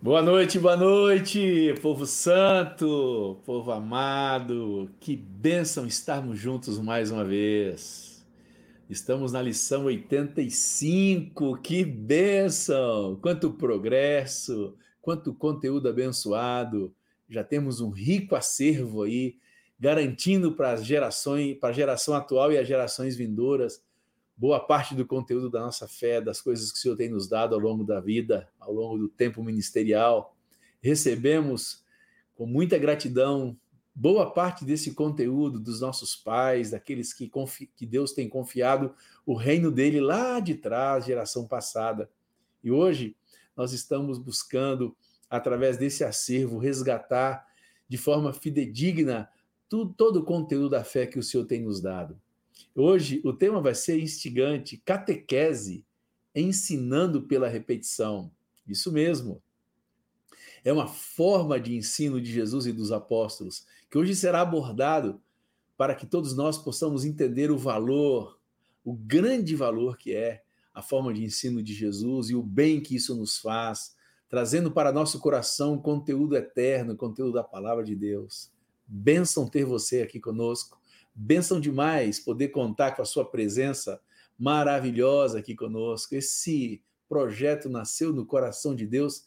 Boa noite, boa noite, povo santo, povo amado, que bênção estarmos juntos mais uma vez. Estamos na lição 85, que bênção! Quanto progresso, quanto conteúdo abençoado. Já temos um rico acervo aí, garantindo para as gerações, para a geração atual e as gerações vindouras, boa parte do conteúdo da nossa fé, das coisas que o Senhor tem nos dado ao longo da vida, ao longo do tempo ministerial. Recebemos com muita gratidão boa parte desse conteúdo dos nossos pais, daqueles que, que Deus tem confiado o reino dele lá de trás, geração passada. E hoje nós estamos buscando, através desse acervo, resgatar de forma fidedigna tudo, todo o conteúdo da fé que o Senhor tem nos dado. Hoje o tema vai ser instigante, catequese, ensinando pela repetição. Isso mesmo. É uma forma de ensino de Jesus e dos apóstolos que hoje será abordado para que todos nós possamos entender o valor, o grande valor que é a forma de ensino de Jesus e o bem que isso nos faz, trazendo para nosso coração conteúdo eterno, conteúdo da palavra de Deus. Bênção ter você aqui conosco. Benção demais poder contar com a sua presença maravilhosa aqui conosco. Esse projeto nasceu no coração de Deus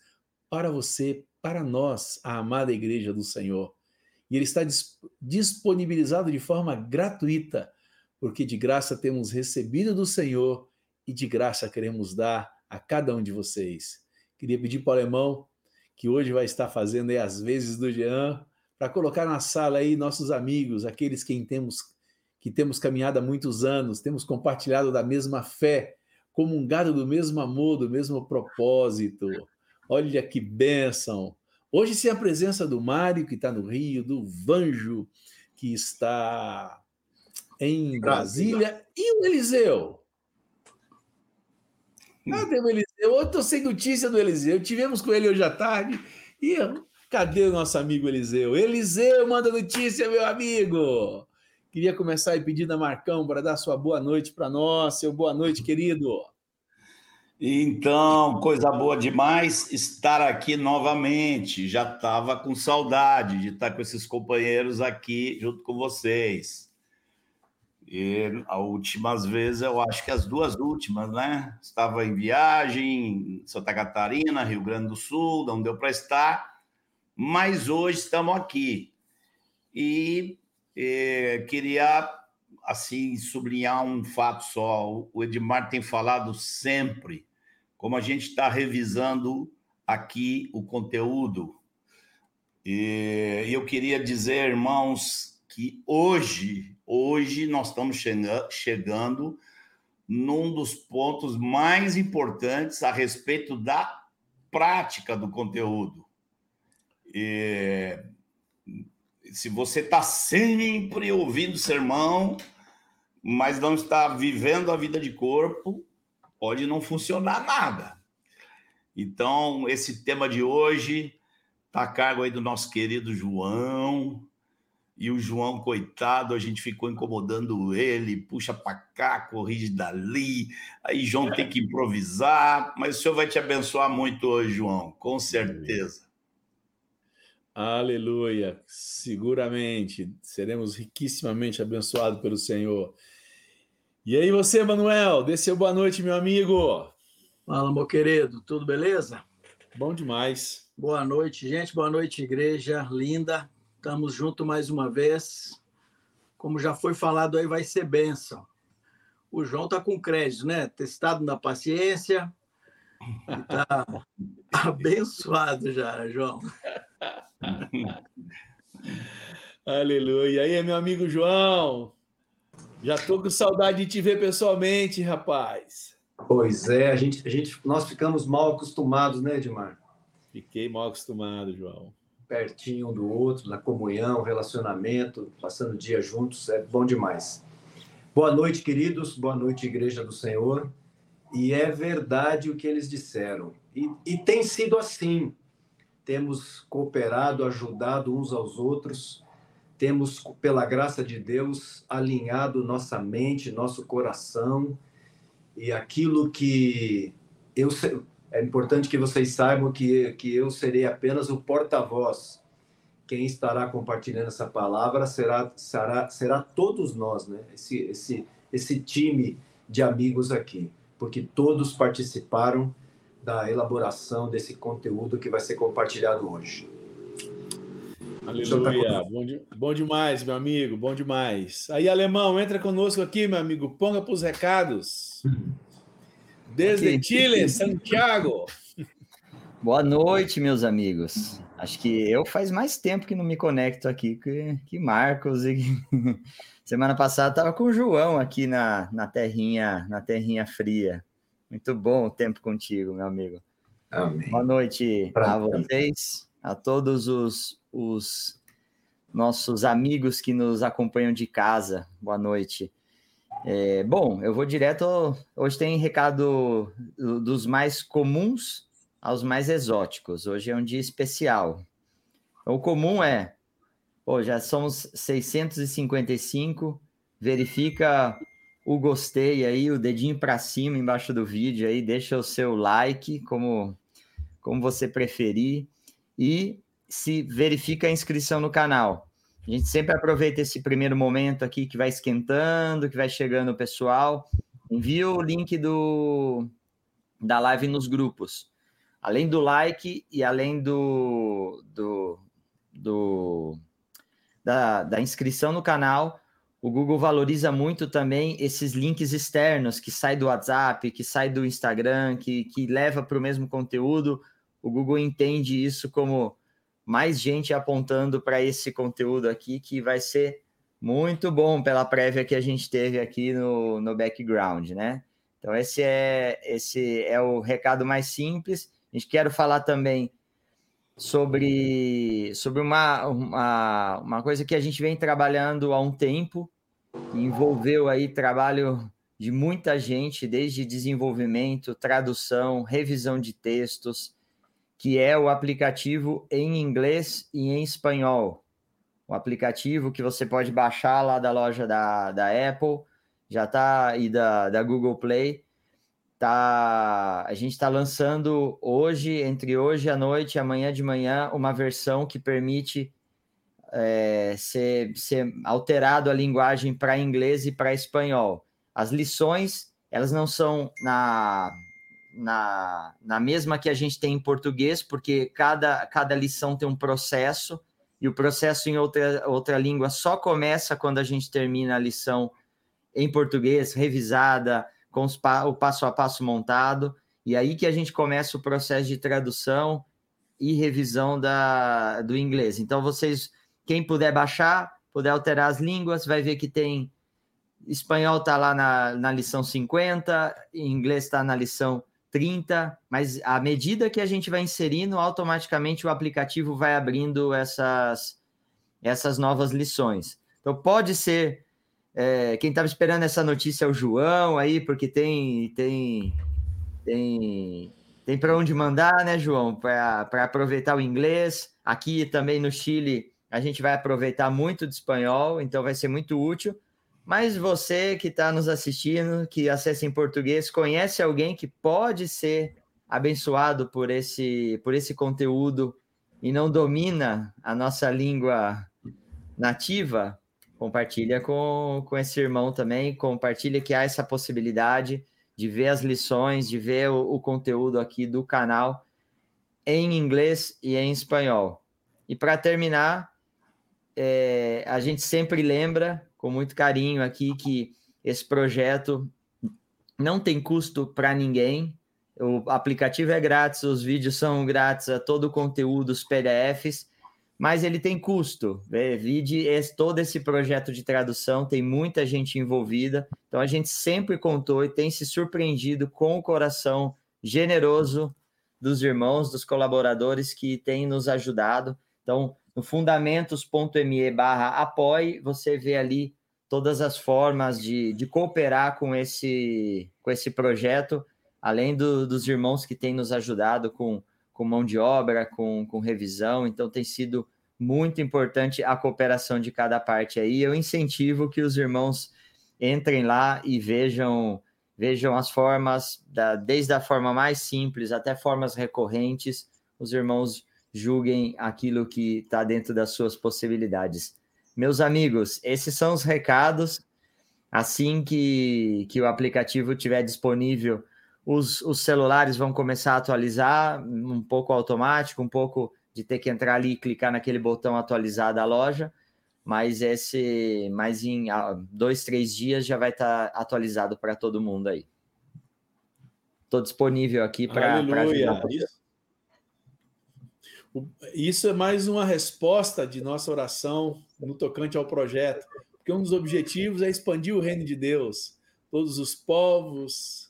para você, para nós, a amada igreja do Senhor. E ele está disponibilizado de forma gratuita, porque de graça temos recebido do Senhor e de graça queremos dar a cada um de vocês. Queria pedir para o alemão, que hoje vai estar fazendo aí as vezes do Jean, para colocar na sala aí nossos amigos, aqueles que temos, que temos caminhado há muitos anos, temos compartilhado da mesma fé, comungado do mesmo amor, do mesmo propósito. Olha que bênção! Hoje, sem a presença do Mário, que está no Rio, do Vanjo, que está em Brasília, e o Eliseu? Cadê o Eliseu? Eu estou sem notícia do Eliseu. Tivemos com ele hoje à tarde e Cadê o nosso amigo Eliseu? Eliseu, manda notícia, meu amigo! Queria começar aí pedindo a Marcão para dar sua boa noite para nós. Seu boa noite, querido. Então, coisa boa demais estar aqui novamente. Já estava com saudade de estar com esses companheiros aqui junto com vocês. E as últimas vezes, eu acho que as duas últimas, né? Estava em viagem em Santa Catarina, Rio Grande do Sul, não deu para estar mas hoje estamos aqui. E é, queria, assim, sublinhar um fato só. O Edmar tem falado sempre, como a gente está revisando aqui o conteúdo. E eu queria dizer, irmãos, que hoje, hoje nós estamos chegando num dos pontos mais importantes a respeito da prática do conteúdo. Se você está sempre ouvindo sermão, mas não está vivendo a vida de corpo, pode não funcionar nada. Então, esse tema de hoje está a cargo aí do nosso querido João. E o João, coitado, a gente ficou incomodando ele, puxa para cá, corrige dali. Aí João tem que improvisar, mas o Senhor vai te abençoar muito hoje, João, com certeza. Aleluia. Seguramente seremos riquissimamente abençoados pelo Senhor. E aí, você, Manuel, dê seu boa noite, meu amigo. Fala, meu querido, tudo beleza? Bom demais. Boa noite, gente. Boa noite, igreja linda. Estamos juntos mais uma vez. Como já foi falado aí, vai ser bênção. O João tá com crédito, né? Testado na paciência. Está abençoado já, João. Aleluia. E aí, meu amigo João? Já tô com saudade de te ver pessoalmente, rapaz. Pois é, a gente, a gente, nós ficamos mal acostumados, né, Edmar? Fiquei mal acostumado, João. Pertinho um do outro, na comunhão, relacionamento, passando dia juntos, é bom demais. Boa noite, queridos. Boa noite, Igreja do Senhor. E é verdade o que eles disseram. E, e tem sido assim temos cooperado, ajudado uns aos outros, temos, pela graça de Deus, alinhado nossa mente, nosso coração, e aquilo que eu É importante que vocês saibam que, que eu serei apenas o porta-voz. Quem estará compartilhando essa palavra será, será, será todos nós, né? Esse, esse, esse time de amigos aqui, porque todos participaram da elaboração desse conteúdo que vai ser compartilhado hoje. Aleluia, bom, de, bom demais, meu amigo, bom demais. Aí, Alemão, entra conosco aqui, meu amigo, ponga para os recados. Desde okay. Chile, Santiago. Boa noite, meus amigos. Acho que eu faz mais tempo que não me conecto aqui que, que Marcos. E... Semana passada estava com o João aqui na, na terrinha na terrinha fria. Muito bom o tempo contigo, meu amigo. Amém. Boa noite pra a vocês, a todos os, os nossos amigos que nos acompanham de casa. Boa noite. É, bom, eu vou direto. Hoje tem recado dos mais comuns aos mais exóticos. Hoje é um dia especial. O comum é, pô, já somos 655, verifica o gostei aí, o dedinho para cima embaixo do vídeo aí, deixa o seu like, como, como você preferir, e se verifica a inscrição no canal. A gente sempre aproveita esse primeiro momento aqui que vai esquentando, que vai chegando o pessoal. Envia o link do, da live nos grupos além do like e além do, do, do da, da inscrição no canal, o Google valoriza muito também esses links externos que saem do WhatsApp, que saem do Instagram, que, que leva para o mesmo conteúdo. O Google entende isso como mais gente apontando para esse conteúdo aqui, que vai ser muito bom pela prévia que a gente teve aqui no, no background, né? Então, esse é, esse é o recado mais simples. A gente quer falar também sobre, sobre uma, uma, uma coisa que a gente vem trabalhando há um tempo, que envolveu aí trabalho de muita gente, desde desenvolvimento, tradução, revisão de textos, que é o aplicativo em inglês e em espanhol. O aplicativo que você pode baixar lá da loja da, da Apple, já está, e da, da Google Play, Tá, a gente está lançando hoje, entre hoje à noite e amanhã de manhã, uma versão que permite é, ser, ser alterado a linguagem para inglês e para espanhol. As lições, elas não são na, na, na mesma que a gente tem em português, porque cada, cada lição tem um processo, e o processo em outra, outra língua só começa quando a gente termina a lição em português, revisada, com os, o passo a passo montado, e aí que a gente começa o processo de tradução e revisão da, do inglês. Então, vocês, quem puder baixar, puder alterar as línguas, vai ver que tem espanhol está lá na, na lição 50, inglês está na lição 30, mas à medida que a gente vai inserindo, automaticamente o aplicativo vai abrindo essas, essas novas lições. Então, pode ser é, quem estava esperando essa notícia é o João aí, porque tem tem tem, tem para onde mandar, né, João? Para aproveitar o inglês. Aqui também no Chile a gente vai aproveitar muito de espanhol, então vai ser muito útil. Mas você que está nos assistindo, que acessa em português, conhece alguém que pode ser abençoado por esse, por esse conteúdo e não domina a nossa língua nativa, compartilha com, com esse irmão também, compartilha que há essa possibilidade de ver as lições, de ver o, o conteúdo aqui do canal em inglês e em espanhol. E para terminar, é, a gente sempre lembra, com muito carinho aqui, que esse projeto não tem custo para ninguém. O aplicativo é grátis, os vídeos são grátis, todo o conteúdo, os PDFs mas ele tem custo. Né? Vide todo esse projeto de tradução, tem muita gente envolvida, então a gente sempre contou e tem se surpreendido com o coração generoso dos irmãos, dos colaboradores que têm nos ajudado. Então, no fundamentos.me barra apoie, você vê ali todas as formas de, de cooperar com esse, com esse projeto, além do, dos irmãos que têm nos ajudado com com mão de obra, com, com revisão, então tem sido muito importante a cooperação de cada parte aí. Eu incentivo que os irmãos entrem lá e vejam vejam as formas, da, desde a forma mais simples até formas recorrentes, os irmãos julguem aquilo que está dentro das suas possibilidades. Meus amigos, esses são os recados. Assim que, que o aplicativo estiver disponível, os, os celulares vão começar a atualizar, um pouco automático, um pouco de ter que entrar ali e clicar naquele botão atualizar da loja, mas esse, mas em dois, três dias já vai estar tá atualizado para todo mundo aí. Estou disponível aqui para ajudar. Isso, isso é mais uma resposta de nossa oração no tocante ao projeto, porque um dos objetivos é expandir o reino de Deus. Todos os povos,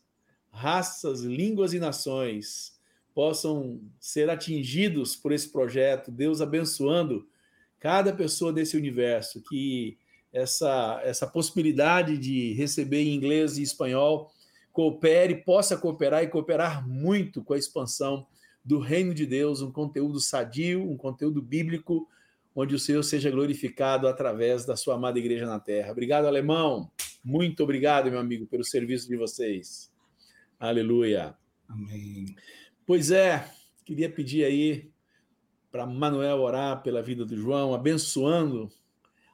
raças, línguas e nações possam ser atingidos por esse projeto, Deus abençoando cada pessoa desse universo, que essa, essa possibilidade de receber em inglês e espanhol coopere, possa cooperar e cooperar muito com a expansão do reino de Deus, um conteúdo sadio, um conteúdo bíblico, onde o Senhor seja glorificado através da sua amada igreja na terra. Obrigado, alemão. Muito obrigado, meu amigo, pelo serviço de vocês. Aleluia. Amém. Pois é, queria pedir aí para Manuel orar pela vida do João, abençoando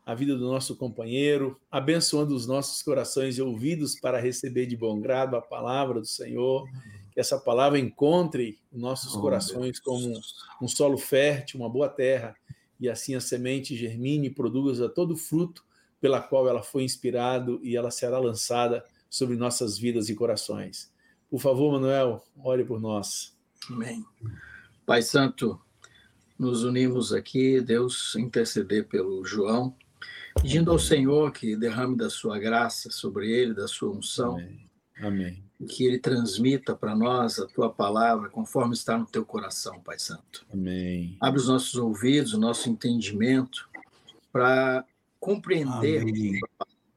a vida do nosso companheiro, abençoando os nossos corações e ouvidos para receber de bom grado a palavra do Senhor que essa palavra encontre nossos oh, corações como um solo fértil, uma boa terra, e assim a semente germine e produza todo o fruto pela qual ela foi inspirada e ela será lançada sobre nossas vidas e corações. Por favor, Manuel, ore por nós. Amém. Pai Santo, nos unimos aqui, Deus interceder pelo João, pedindo ao Senhor que derrame da sua graça sobre ele, da sua unção. Amém. Amém que ele transmita para nós a tua palavra conforme está no teu coração, Pai Santo. Amém. Abre os nossos ouvidos, o nosso entendimento para compreender,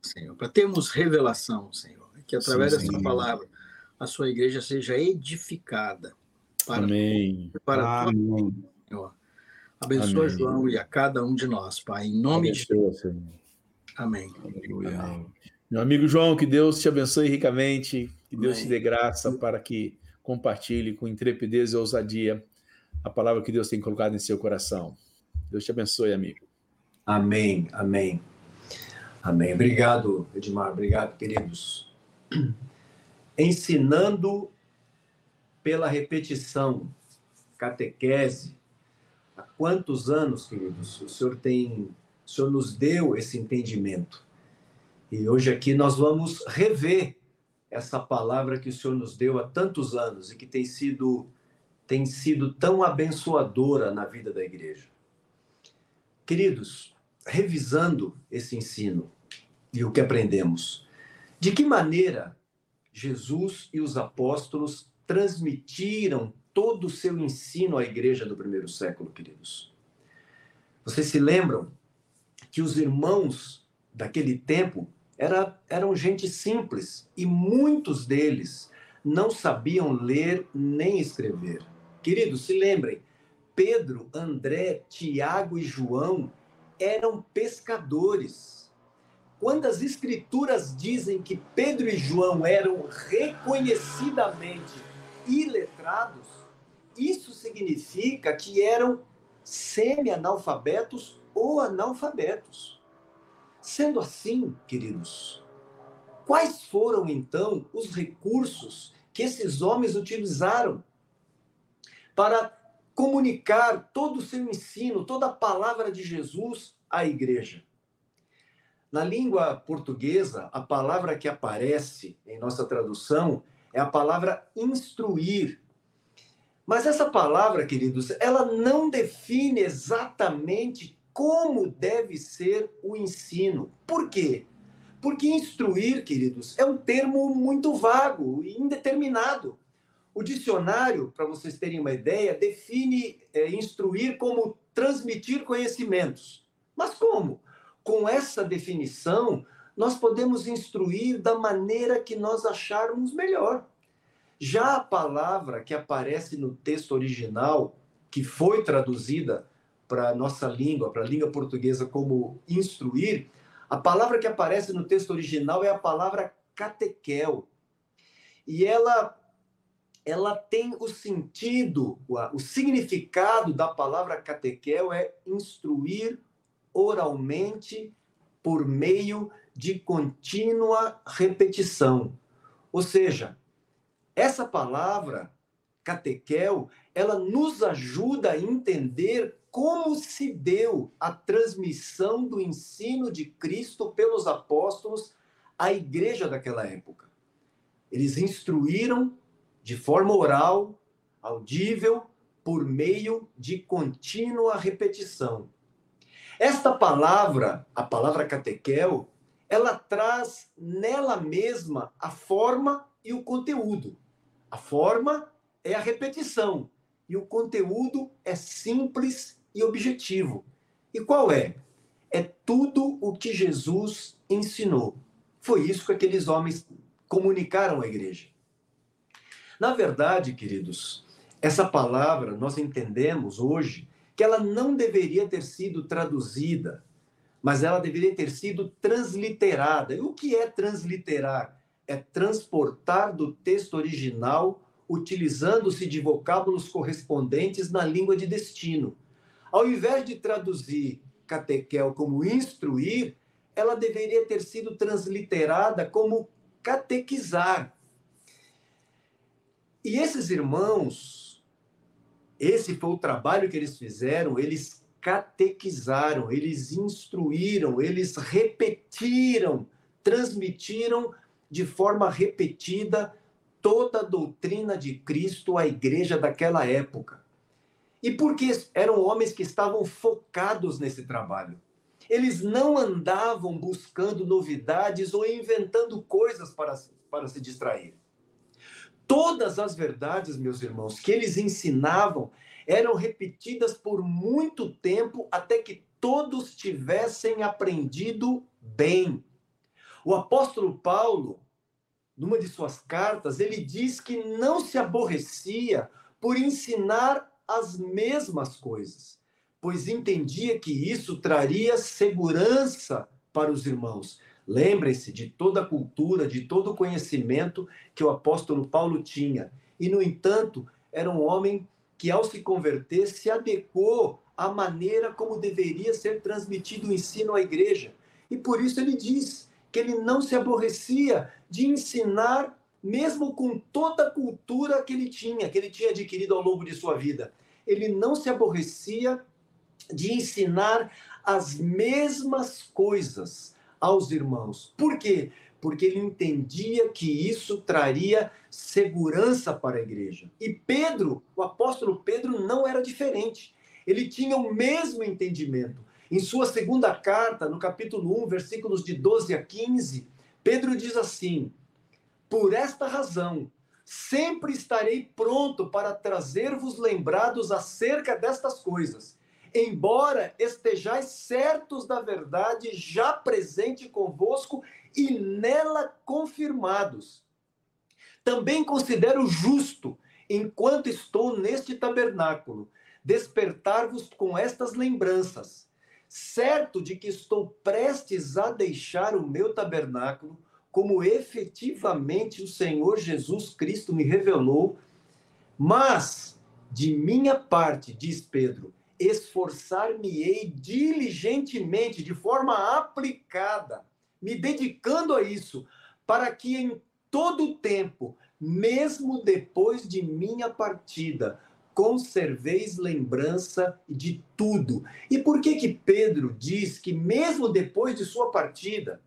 Senhor, para termos revelação, Senhor, que através sim, dessa palavra a sua igreja seja edificada para Amém. para Amém. Tua, Senhor. Abençoa Amém. João e a cada um de nós, Pai, em nome Abençoa, de Deus. Amém. Amém. Meu amigo João, que Deus te abençoe ricamente, que Deus Amém. te dê graça para que compartilhe com intrepidez e ousadia a palavra que Deus tem colocado em seu coração. Deus te abençoe, amigo. Amém, amém. Amém. Obrigado, Edmar. Obrigado, queridos. Ensinando pela repetição, catequese. Há quantos anos, queridos, o Senhor tem, o Senhor nos deu esse entendimento? E hoje aqui nós vamos rever essa palavra que o Senhor nos deu há tantos anos e que tem sido tem sido tão abençoadora na vida da igreja. Queridos, revisando esse ensino e o que aprendemos, de que maneira Jesus e os apóstolos transmitiram todo o seu ensino à igreja do primeiro século, queridos? Vocês se lembram que os irmãos daquele tempo era, eram gente simples e muitos deles não sabiam ler nem escrever. Queridos, se lembrem, Pedro, André, Tiago e João eram pescadores. Quando as escrituras dizem que Pedro e João eram reconhecidamente iletrados, isso significa que eram semi-analfabetos ou analfabetos. Sendo assim, queridos, quais foram então os recursos que esses homens utilizaram para comunicar todo o seu ensino, toda a palavra de Jesus à igreja? Na língua portuguesa, a palavra que aparece em nossa tradução é a palavra instruir. Mas essa palavra, queridos, ela não define exatamente como deve ser o ensino. Por quê? Porque instruir, queridos, é um termo muito vago e indeterminado. O dicionário, para vocês terem uma ideia, define é, instruir como transmitir conhecimentos. Mas como? Com essa definição, nós podemos instruir da maneira que nós acharmos melhor. Já a palavra que aparece no texto original, que foi traduzida para a nossa língua, para a língua portuguesa, como instruir, a palavra que aparece no texto original é a palavra catequel. e ela ela tem o sentido, o significado da palavra catequel é instruir oralmente por meio de contínua repetição. Ou seja, essa palavra catequel, ela nos ajuda a entender como se deu a transmissão do ensino de Cristo pelos apóstolos à igreja daquela época. Eles instruíram de forma oral, audível, por meio de contínua repetição. Esta palavra, a palavra catequel, ela traz nela mesma a forma e o conteúdo. A forma é a repetição e o conteúdo é simples e objetivo. E qual é? É tudo o que Jesus ensinou. Foi isso que aqueles homens comunicaram à igreja. Na verdade, queridos, essa palavra nós entendemos hoje que ela não deveria ter sido traduzida, mas ela deveria ter sido transliterada. E o que é transliterar? É transportar do texto original utilizando-se de vocábulos correspondentes na língua de destino. Ao invés de traduzir catequel como instruir, ela deveria ter sido transliterada como catequizar, e esses irmãos, esse foi o trabalho que eles fizeram, eles catequizaram, eles instruíram, eles repetiram, transmitiram de forma repetida toda a doutrina de Cristo à igreja daquela época. E porque eram homens que estavam focados nesse trabalho. Eles não andavam buscando novidades ou inventando coisas para, para se distrair. Todas as verdades, meus irmãos, que eles ensinavam eram repetidas por muito tempo até que todos tivessem aprendido bem. O apóstolo Paulo, numa de suas cartas, ele diz que não se aborrecia por ensinar as mesmas coisas, pois entendia que isso traria segurança para os irmãos. Lembrem-se de toda a cultura, de todo o conhecimento que o apóstolo Paulo tinha. E, no entanto, era um homem que, ao se converter, se adequou à maneira como deveria ser transmitido o ensino à igreja. E por isso ele diz que ele não se aborrecia de ensinar, mesmo com toda a cultura que ele tinha, que ele tinha adquirido ao longo de sua vida. Ele não se aborrecia de ensinar as mesmas coisas aos irmãos. Por quê? Porque ele entendia que isso traria segurança para a igreja. E Pedro, o apóstolo Pedro, não era diferente. Ele tinha o mesmo entendimento. Em sua segunda carta, no capítulo 1, versículos de 12 a 15, Pedro diz assim: Por esta razão, sempre estarei pronto para trazer-vos lembrados acerca destas coisas embora estejais certos da verdade já presente convosco e nela confirmados. Também considero justo, enquanto estou neste tabernáculo, despertar-vos com estas lembranças, certo de que estou prestes a deixar o meu tabernáculo, como efetivamente o Senhor Jesus Cristo me revelou, mas de minha parte, diz Pedro, esforçar-me-ei diligentemente, de forma aplicada, me dedicando a isso, para que em todo tempo, mesmo depois de minha partida, conserveis lembrança de tudo. E por que que Pedro diz que mesmo depois de sua partida,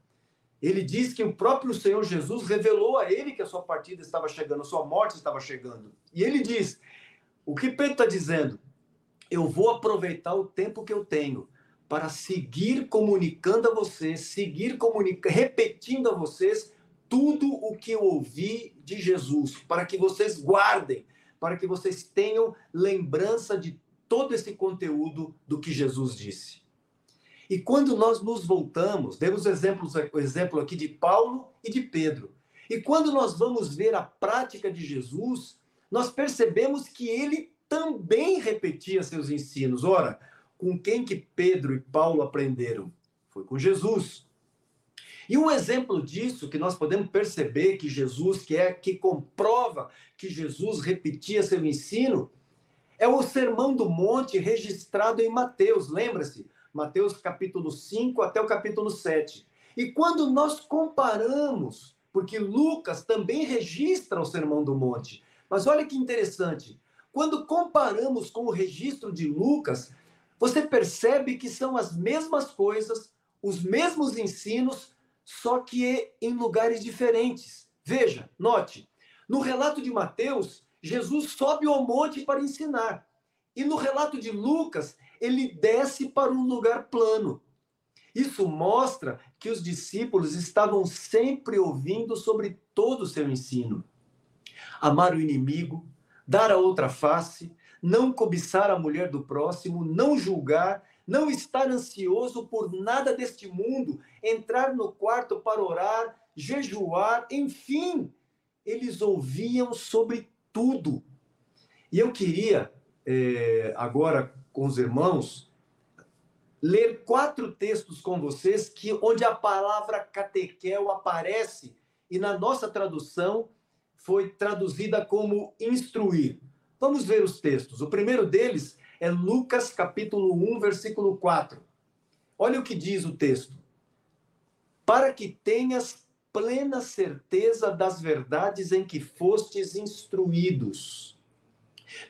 ele diz que o próprio Senhor Jesus revelou a ele que a sua partida estava chegando, a sua morte estava chegando. E ele diz: o que Pedro está dizendo? Eu vou aproveitar o tempo que eu tenho para seguir comunicando a vocês, seguir comunicando, repetindo a vocês tudo o que eu ouvi de Jesus, para que vocês guardem, para que vocês tenham lembrança de todo esse conteúdo do que Jesus disse. E quando nós nos voltamos, demos exemplos, o exemplo aqui de Paulo e de Pedro. E quando nós vamos ver a prática de Jesus, nós percebemos que ele também repetia seus ensinos. Ora, com quem que Pedro e Paulo aprenderam? Foi com Jesus. E um exemplo disso que nós podemos perceber que Jesus, que é que comprova que Jesus repetia seu ensino, é o Sermão do Monte registrado em Mateus, lembra-se? Mateus capítulo 5 até o capítulo 7. E quando nós comparamos, porque Lucas também registra o Sermão do Monte, mas olha que interessante, quando comparamos com o registro de Lucas, você percebe que são as mesmas coisas, os mesmos ensinos, só que em lugares diferentes. Veja, note, no relato de Mateus, Jesus sobe ao monte para ensinar. E no relato de Lucas, ele desce para um lugar plano. Isso mostra que os discípulos estavam sempre ouvindo sobre todo o seu ensino. Amar o inimigo, dar a outra face, não cobiçar a mulher do próximo, não julgar, não estar ansioso por nada deste mundo, entrar no quarto para orar, jejuar, enfim, eles ouviam sobre tudo. E eu queria, é, agora com os irmãos, ler quatro textos com vocês que onde a palavra catequel aparece e na nossa tradução foi traduzida como instruir. Vamos ver os textos. O primeiro deles é Lucas capítulo 1, versículo 4. Olha o que diz o texto. Para que tenhas plena certeza das verdades em que fostes instruídos.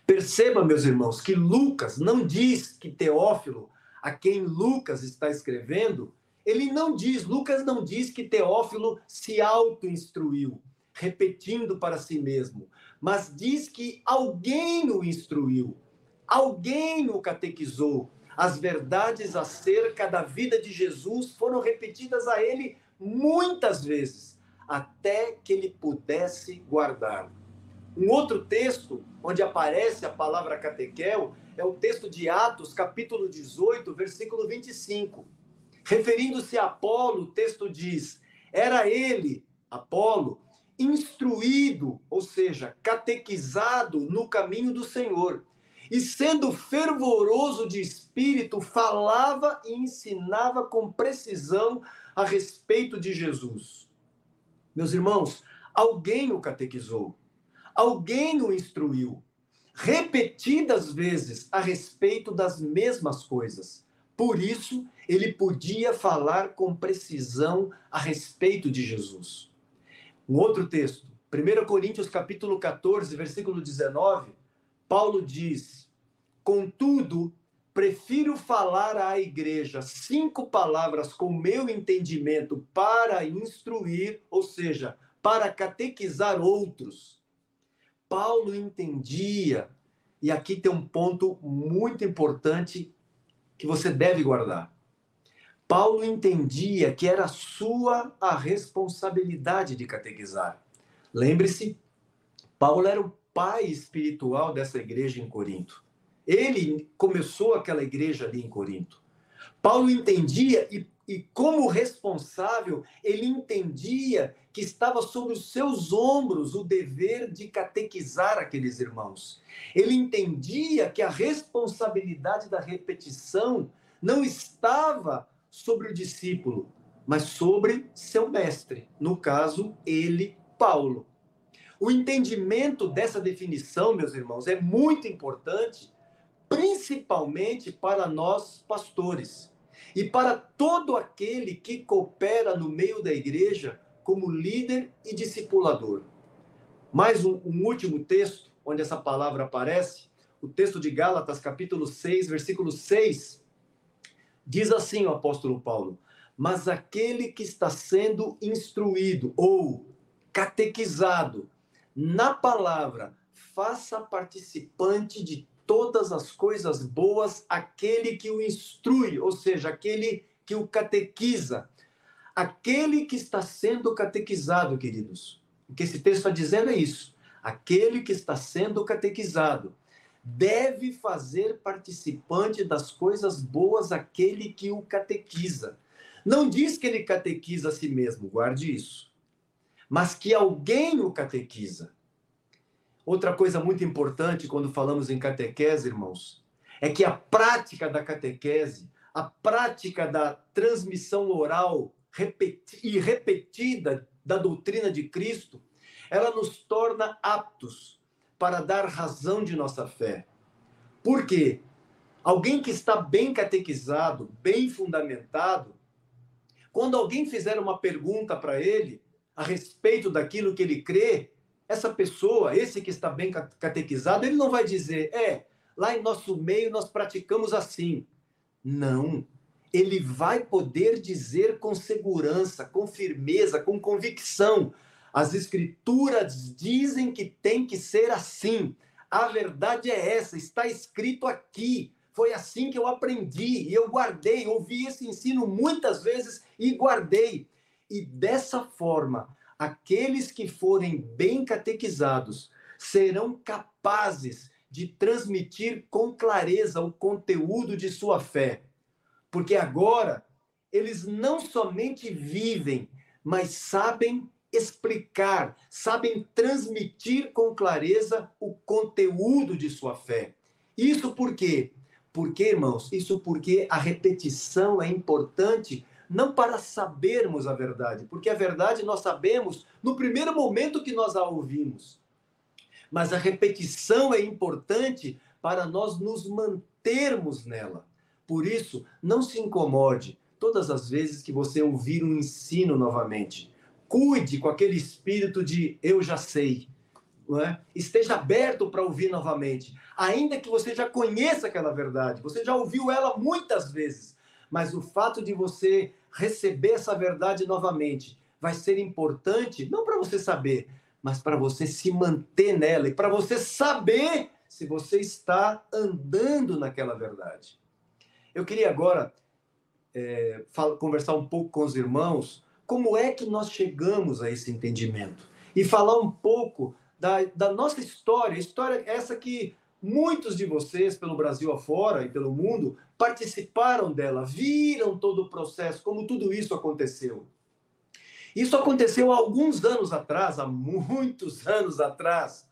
Perceba, meus irmãos, que Lucas não diz que Teófilo a quem Lucas está escrevendo, ele não diz, Lucas não diz que Teófilo se auto-instruiu, repetindo para si mesmo, mas diz que alguém o instruiu, alguém o catequizou. As verdades acerca da vida de Jesus foram repetidas a ele muitas vezes, até que ele pudesse guardar. Um outro texto onde aparece a palavra catequel é o texto de Atos, capítulo 18, versículo 25. Referindo-se a Apolo, o texto diz: Era ele, Apolo, instruído, ou seja, catequizado no caminho do Senhor. E sendo fervoroso de espírito, falava e ensinava com precisão a respeito de Jesus. Meus irmãos, alguém o catequizou, alguém o instruiu, repetidas vezes a respeito das mesmas coisas. Por isso, ele podia falar com precisão a respeito de Jesus. Um outro texto, 1 Coríntios capítulo 14, versículo 19, Paulo diz: "Contudo, prefiro falar à igreja cinco palavras com meu entendimento para instruir, ou seja, para catequizar outros, Paulo entendia, e aqui tem um ponto muito importante que você deve guardar. Paulo entendia que era sua a responsabilidade de catequizar. Lembre-se, Paulo era o pai espiritual dessa igreja em Corinto. Ele começou aquela igreja ali em Corinto. Paulo entendia e, e como responsável, ele entendia que estava sobre os seus ombros o dever de catequizar aqueles irmãos. Ele entendia que a responsabilidade da repetição não estava sobre o discípulo, mas sobre seu mestre, no caso, ele, Paulo. O entendimento dessa definição, meus irmãos, é muito importante, principalmente para nós pastores e para todo aquele que coopera no meio da igreja como líder e discipulador. Mais um, um último texto onde essa palavra aparece, o texto de Gálatas, capítulo 6, versículo 6, diz assim o apóstolo Paulo: Mas aquele que está sendo instruído ou catequizado na palavra, faça participante de todas as coisas boas aquele que o instrui, ou seja, aquele que o catequiza. Aquele que está sendo catequizado, queridos. O que esse texto está dizendo é isso. Aquele que está sendo catequizado deve fazer participante das coisas boas aquele que o catequiza. Não diz que ele catequiza a si mesmo, guarde isso. Mas que alguém o catequiza. Outra coisa muito importante quando falamos em catequese, irmãos, é que a prática da catequese, a prática da transmissão oral e repetida da doutrina de Cristo, ela nos torna aptos para dar razão de nossa fé. Por quê? Alguém que está bem catequizado, bem fundamentado, quando alguém fizer uma pergunta para ele a respeito daquilo que ele crê, essa pessoa, esse que está bem catequizado, ele não vai dizer, é, lá em nosso meio nós praticamos assim. Não. Ele vai poder dizer com segurança, com firmeza, com convicção. As escrituras dizem que tem que ser assim. A verdade é essa, está escrito aqui. Foi assim que eu aprendi e eu guardei, ouvi esse ensino muitas vezes e guardei. E dessa forma, aqueles que forem bem catequizados serão capazes de transmitir com clareza o conteúdo de sua fé. Porque agora eles não somente vivem, mas sabem explicar, sabem transmitir com clareza o conteúdo de sua fé. Isso por quê? Porque, irmãos, isso porque a repetição é importante não para sabermos a verdade, porque a verdade nós sabemos no primeiro momento que nós a ouvimos. Mas a repetição é importante para nós nos mantermos nela. Por isso, não se incomode todas as vezes que você ouvir um ensino novamente. Cuide com aquele espírito de eu já sei. É? Esteja aberto para ouvir novamente, ainda que você já conheça aquela verdade, você já ouviu ela muitas vezes, mas o fato de você receber essa verdade novamente vai ser importante, não para você saber, mas para você se manter nela e para você saber se você está andando naquela verdade. Eu queria agora é, conversar um pouco com os irmãos como é que nós chegamos a esse entendimento e falar um pouco da, da nossa história, história essa que muitos de vocês, pelo Brasil afora e pelo mundo, participaram dela, viram todo o processo, como tudo isso aconteceu. Isso aconteceu há alguns anos atrás, há muitos anos atrás.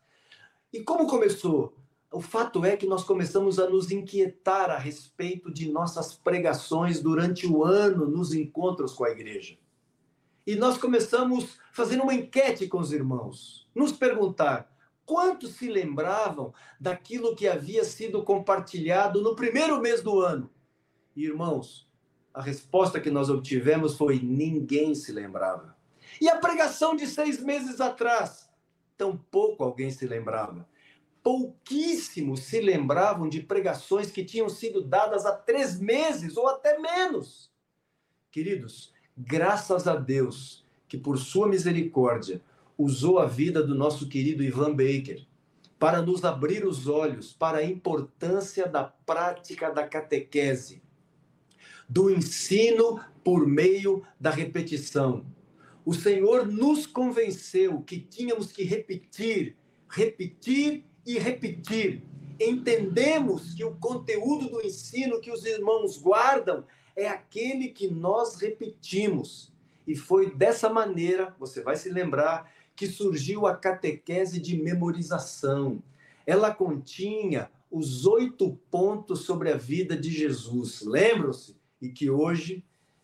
E como começou? O fato é que nós começamos a nos inquietar a respeito de nossas pregações durante o ano nos encontros com a igreja. E nós começamos fazendo uma enquete com os irmãos, nos perguntar quantos se lembravam daquilo que havia sido compartilhado no primeiro mês do ano. E, irmãos, a resposta que nós obtivemos foi: ninguém se lembrava. E a pregação de seis meses atrás? Tampouco alguém se lembrava. Pouquíssimos se lembravam de pregações que tinham sido dadas há três meses ou até menos. Queridos, Graças a Deus que, por sua misericórdia, usou a vida do nosso querido Ivan Baker para nos abrir os olhos para a importância da prática da catequese, do ensino por meio da repetição. O Senhor nos convenceu que tínhamos que repetir, repetir e repetir. Entendemos que o conteúdo do ensino que os irmãos guardam é aquele que nós repetimos. E foi dessa maneira, você vai se lembrar, que surgiu a catequese de memorização. Ela continha os oito pontos sobre a vida de Jesus. Lembram-se? E que hoje,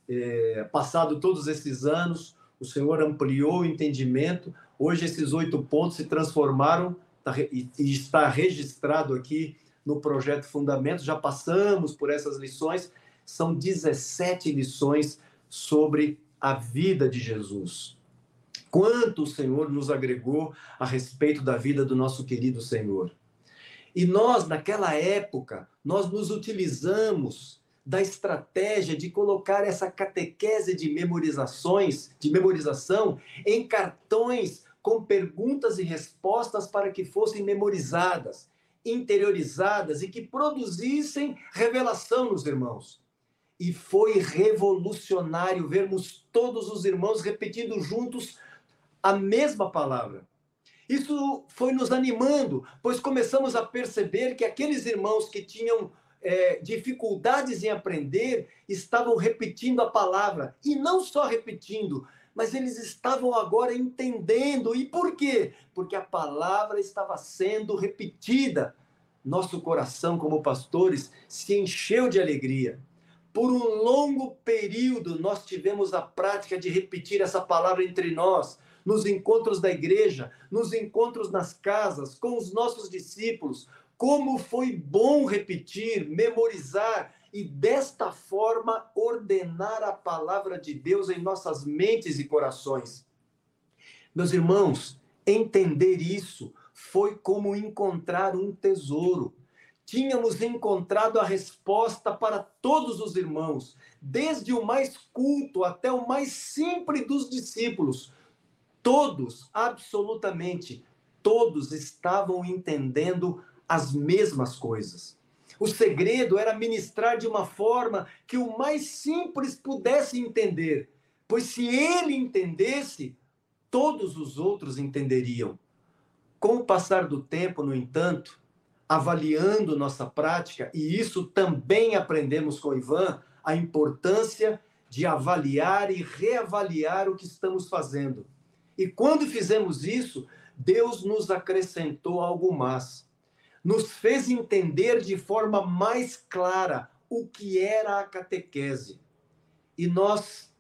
é, passado todos esses anos, o Senhor ampliou o entendimento. Hoje, esses oito pontos se transformaram tá, e está registrado aqui no projeto Fundamentos. Já passamos por essas lições são 17 lições sobre a vida de Jesus. Quanto o Senhor nos agregou a respeito da vida do nosso querido Senhor. E nós, naquela época, nós nos utilizamos da estratégia de colocar essa catequese de memorizações, de memorização, em cartões com perguntas e respostas para que fossem memorizadas, interiorizadas e que produzissem revelação nos irmãos. E foi revolucionário vermos todos os irmãos repetindo juntos a mesma palavra. Isso foi nos animando, pois começamos a perceber que aqueles irmãos que tinham é, dificuldades em aprender estavam repetindo a palavra. E não só repetindo, mas eles estavam agora entendendo. E por quê? Porque a palavra estava sendo repetida. Nosso coração, como pastores, se encheu de alegria Por um longo período, nós tivemos a prática de repetir essa palavra entre nós, nos encontros da igreja, nos encontros nas casas, com os nossos discípulos. Como foi bom repetir, memorizar e desta forma ordenar a palavra de Deus em nossas mentes e corações. Meus irmãos, entender isso foi como encontrar um tesouro. Tínhamos encontrado a resposta para todos os irmãos, desde o mais culto até o mais simples dos discípulos. Todos, absolutamente, todos estavam entendendo as mesmas coisas. O segredo era ministrar de uma forma que o mais simples pudesse entender, pois se ele entendesse, todos os outros entenderiam. Com o passar do tempo, no entanto, avaliando nossa prática, e isso também aprendemos com Ivan, a importância de avaliar e reavaliar o que estamos fazendo. E quando fizemos isso, Deus nos acrescentou algo mais nos fez entender de forma mais clara o que era a catequese. E nós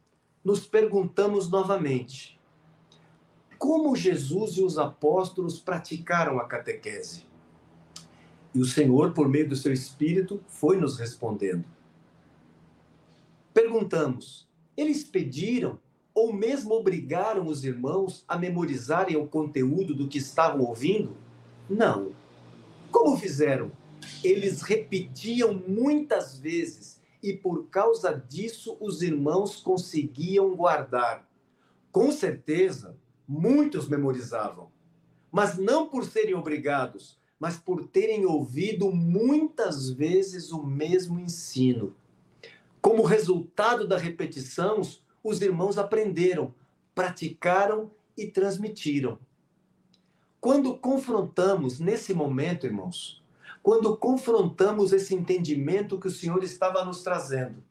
nos perguntamos novamente: como Jesus e os apóstolos praticaram a catequese? E o Senhor, por meio do seu Espírito, foi nos respondendo. Perguntamos: eles pediram ou mesmo obrigaram os irmãos a memorizarem o conteúdo do que estavam ouvindo? Não. Como fizeram? Eles repetiam muitas vezes e por causa disso os irmãos conseguiam guardar. Com certeza, muitos memorizavam, mas não por serem obrigados, mas por terem ouvido muitas vezes o mesmo ensino. Como resultado da repetição, os irmãos aprenderam, praticaram e transmitiram. Quando confrontamos nesse momento, irmãos, quando confrontamos esse entendimento que o Senhor estava nos trazendo,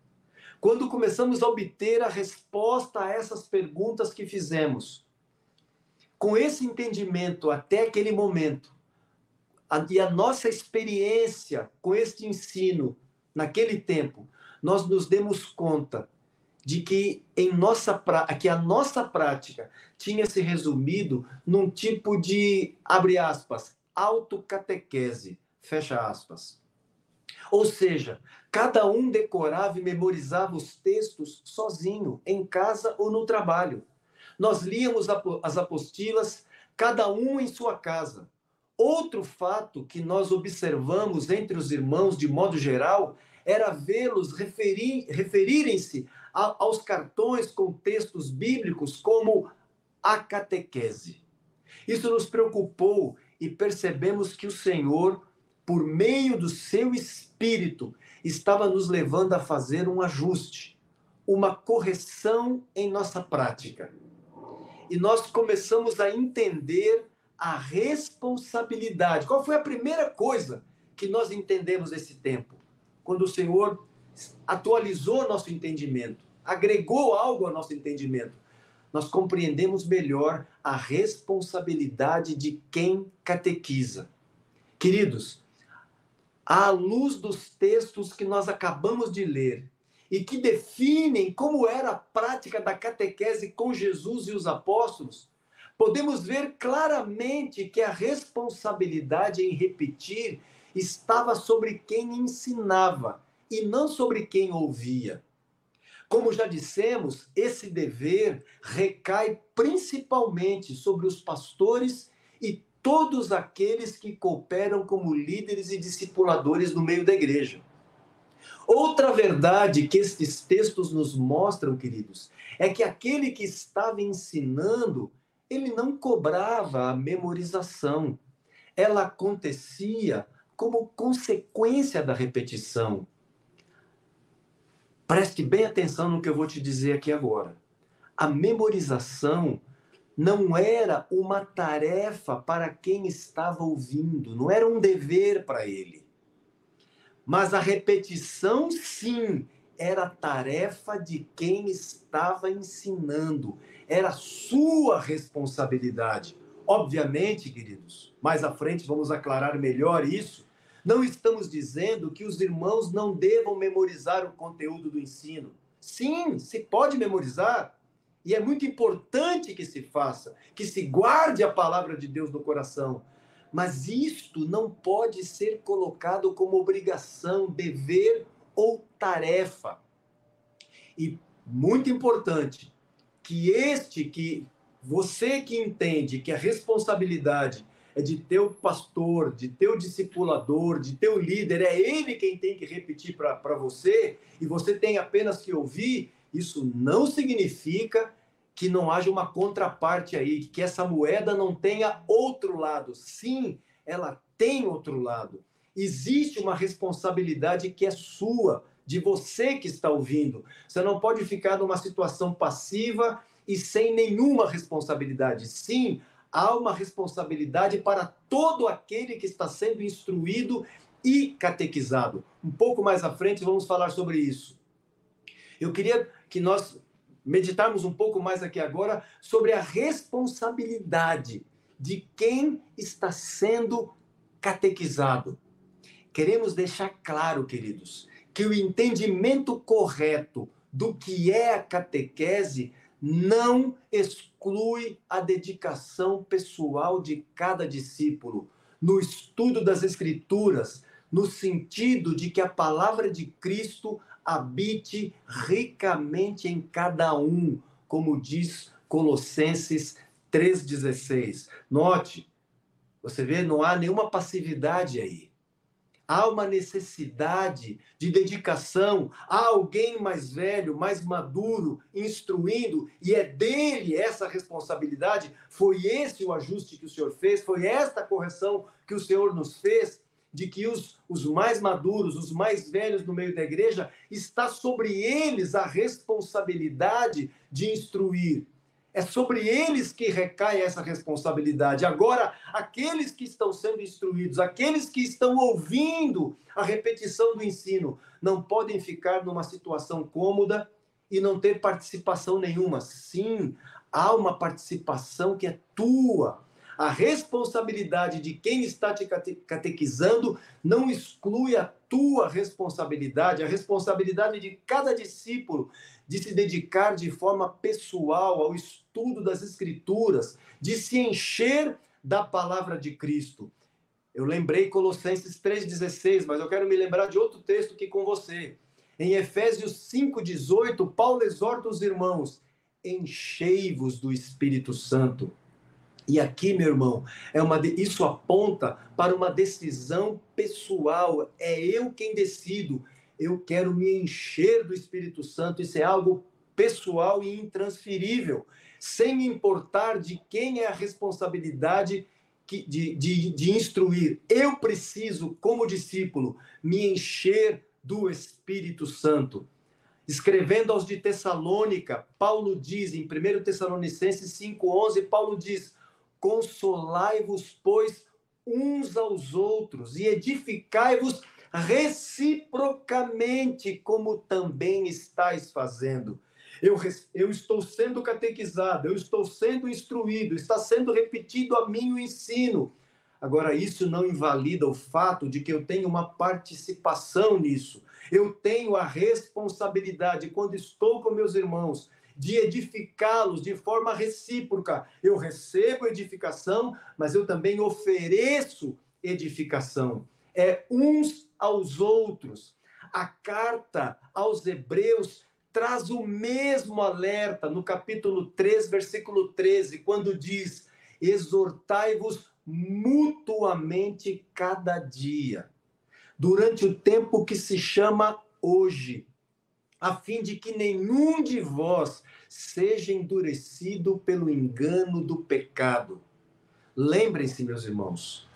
quando começamos a obter a resposta a essas perguntas que fizemos, com esse entendimento até aquele momento, a, e a nossa experiência com este ensino naquele tempo, nós nos demos conta de que em nossa que a nossa prática tinha se resumido num tipo de abre aspas autocatequese fecha aspas. Ou seja cada um decorava e memorizava os textos sozinho em casa ou no trabalho. Nós líamos as apostilas cada um em sua casa outro fato que nós observamos entre os irmãos de modo geral era vê-los referir, referirem-se aos cartões com textos bíblicos como a catequese. Isso nos preocupou e percebemos que o Senhor, por meio do seu Espírito, estava nos levando a fazer um ajuste, uma correção em nossa prática. E nós começamos a entender a responsabilidade. Qual foi a primeira coisa que nós entendemos esse tempo? Quando o Senhor atualizou nosso entendimento agregou algo ao nosso entendimento. Nós compreendemos melhor a responsabilidade de quem catequiza. Queridos, à luz dos textos que nós acabamos de ler e que definem como era a prática da catequese com Jesus e os apóstolos, podemos ver claramente que a responsabilidade em repetir estava sobre quem ensinava e não sobre quem ouvia. Como já dissemos, esse dever recai principalmente sobre os pastores e todos aqueles que cooperam como líderes e discipuladores no meio da igreja. Outra verdade que estes textos nos mostram, queridos, é que aquele que estava ensinando, ele não cobrava a memorização. Ela acontecia como consequência da repetição. Preste bem atenção no que eu vou te dizer aqui agora. A memorização não era uma tarefa para quem estava ouvindo, não era um dever para ele. Mas a repetição, sim, era tarefa de quem estava ensinando, era sua responsabilidade. Obviamente, queridos, mais à frente vamos aclarar melhor isso. Não estamos dizendo que os irmãos não devam memorizar o conteúdo do ensino. Sim, se pode memorizar. E é muito importante que se faça, que se guarde a palavra de Deus no coração. Mas isto não pode ser colocado como obrigação, dever ou tarefa. E muito importante que este que você que entende que a responsabilidade é de teu pastor, de teu discipulador, de teu líder, é ele quem tem que repetir para você e você tem apenas que ouvir, isso não significa que não haja uma contraparte aí, que essa moeda não tenha outro lado. Sim, ela tem outro lado. Existe uma responsabilidade que é sua, de você que está ouvindo. Você não pode ficar numa situação passiva e sem nenhuma responsabilidade. Sim, há uma responsabilidade para todo aquele que está sendo instruído e catequizado. Um pouco mais à frente vamos falar sobre isso. Eu queria que nós meditarmos um pouco mais aqui agora sobre a responsabilidade de quem está sendo catequizado. Queremos deixar claro, queridos, que o entendimento correto do que é a catequese não exclui a dedicação pessoal de cada discípulo no estudo das Escrituras, no sentido de que a palavra de Cristo habite ricamente em cada um, como diz Colossenses 3,16. Note, você vê, não há nenhuma passividade aí. Há uma necessidade de dedicação, há alguém mais velho, mais maduro, instruindo, e é dele essa responsabilidade. Foi esse o ajuste que o Senhor fez, foi esta correção que o Senhor nos fez de que os, os mais maduros, os mais velhos no meio da igreja, está sobre eles a responsabilidade de instruir. É sobre eles que recai essa responsabilidade. Agora, aqueles que estão sendo instruídos, aqueles que estão ouvindo a repetição do ensino, não podem ficar numa situação cômoda e não ter participação nenhuma. Sim, há uma participação que é tua, a responsabilidade de quem está te catequizando não exclui a tua responsabilidade, a responsabilidade de cada discípulo de se dedicar de forma pessoal ao estudo das Escrituras, de se encher da palavra de Cristo. Eu lembrei Colossenses 3,16, mas eu quero me lembrar de outro texto aqui com você. Em Efésios 5,18, Paulo exorta os irmãos: enchei-vos do Espírito Santo. E aqui, meu irmão, é uma isso aponta para uma decisão pessoal. É eu quem decido. Eu quero me encher do Espírito Santo. Isso é algo pessoal e intransferível, sem importar de quem é a responsabilidade de, de, de instruir. Eu preciso, como discípulo, me encher do Espírito Santo. Escrevendo aos de Tessalônica, Paulo diz em 1 Tessalonicenses 5,11, Paulo diz: Consolai-vos, pois, uns aos outros e edificai-vos reciprocamente, como também estáis fazendo. Eu, eu estou sendo catequizado, eu estou sendo instruído, está sendo repetido a mim o ensino. Agora, isso não invalida o fato de que eu tenho uma participação nisso. Eu tenho a responsabilidade, quando estou com meus irmãos, de edificá-los de forma recíproca. Eu recebo edificação, mas eu também ofereço edificação. É uns aos outros. A carta aos Hebreus traz o mesmo alerta no capítulo 3, versículo 13, quando diz: Exortai-vos mutuamente cada dia, durante o tempo que se chama hoje, a fim de que nenhum de vós seja endurecido pelo engano do pecado. Lembrem-se, meus irmãos,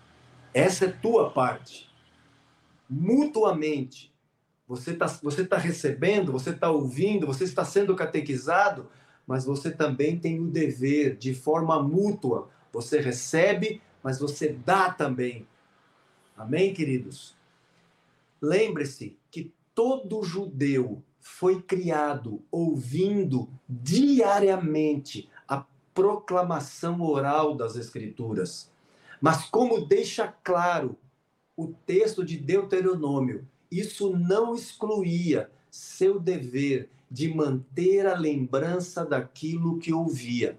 essa é tua parte. Mutuamente. Você está você tá recebendo, você está ouvindo, você está sendo catequizado, mas você também tem o dever, de forma mútua. Você recebe, mas você dá também. Amém, queridos? Lembre-se que todo judeu foi criado ouvindo diariamente a proclamação oral das Escrituras. Mas, como deixa claro o texto de Deuteronômio, isso não excluía seu dever de manter a lembrança daquilo que ouvia.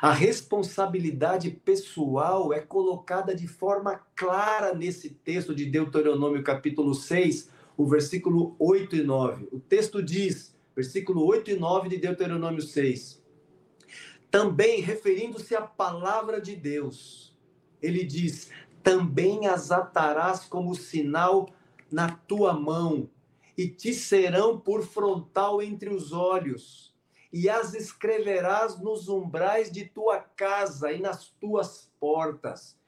A responsabilidade pessoal é colocada de forma clara nesse texto de Deuteronômio, capítulo 6, o versículo 8 e 9. O texto diz, versículo 8 e 9 de Deuteronômio 6. Também, referindo-se à palavra de Deus, ele diz: também as atarás como sinal na tua mão, e te serão por frontal entre os olhos, e as escreverás nos umbrais de tua casa e nas tuas portas.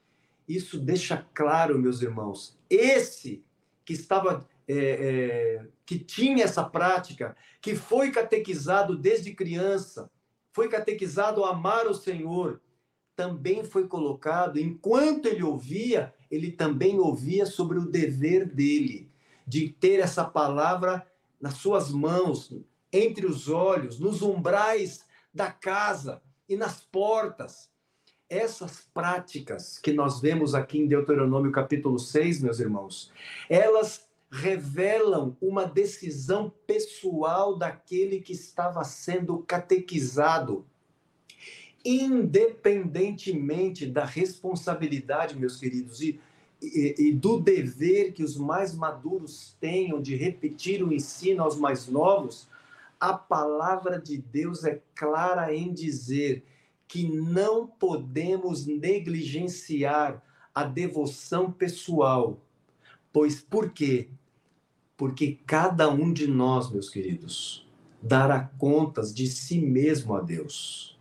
Isso deixa claro, meus irmãos, esse que estava é, é, que tinha essa prática, que foi catequizado desde criança, foi catequizado a amar o Senhor, também foi colocado, enquanto ele ouvia, ele também ouvia sobre o dever dele, de ter essa palavra nas suas mãos, entre os olhos, nos umbrais da casa e nas portas. Essas práticas que nós vemos aqui em Deuteronômio capítulo 6, meus irmãos, elas revelam uma decisão pessoal daquele que estava sendo catequizado, independentemente da responsabilidade, meus queridos, e, e, e, do dever que os mais maduros tenham de repetir o ensino aos mais novos, a palavra de Deus é clara em dizer que não podemos negligenciar a devoção pessoal. Pois por quê? Porque cada um de nós, meus queridos, dará contas de si mesmo a Deus.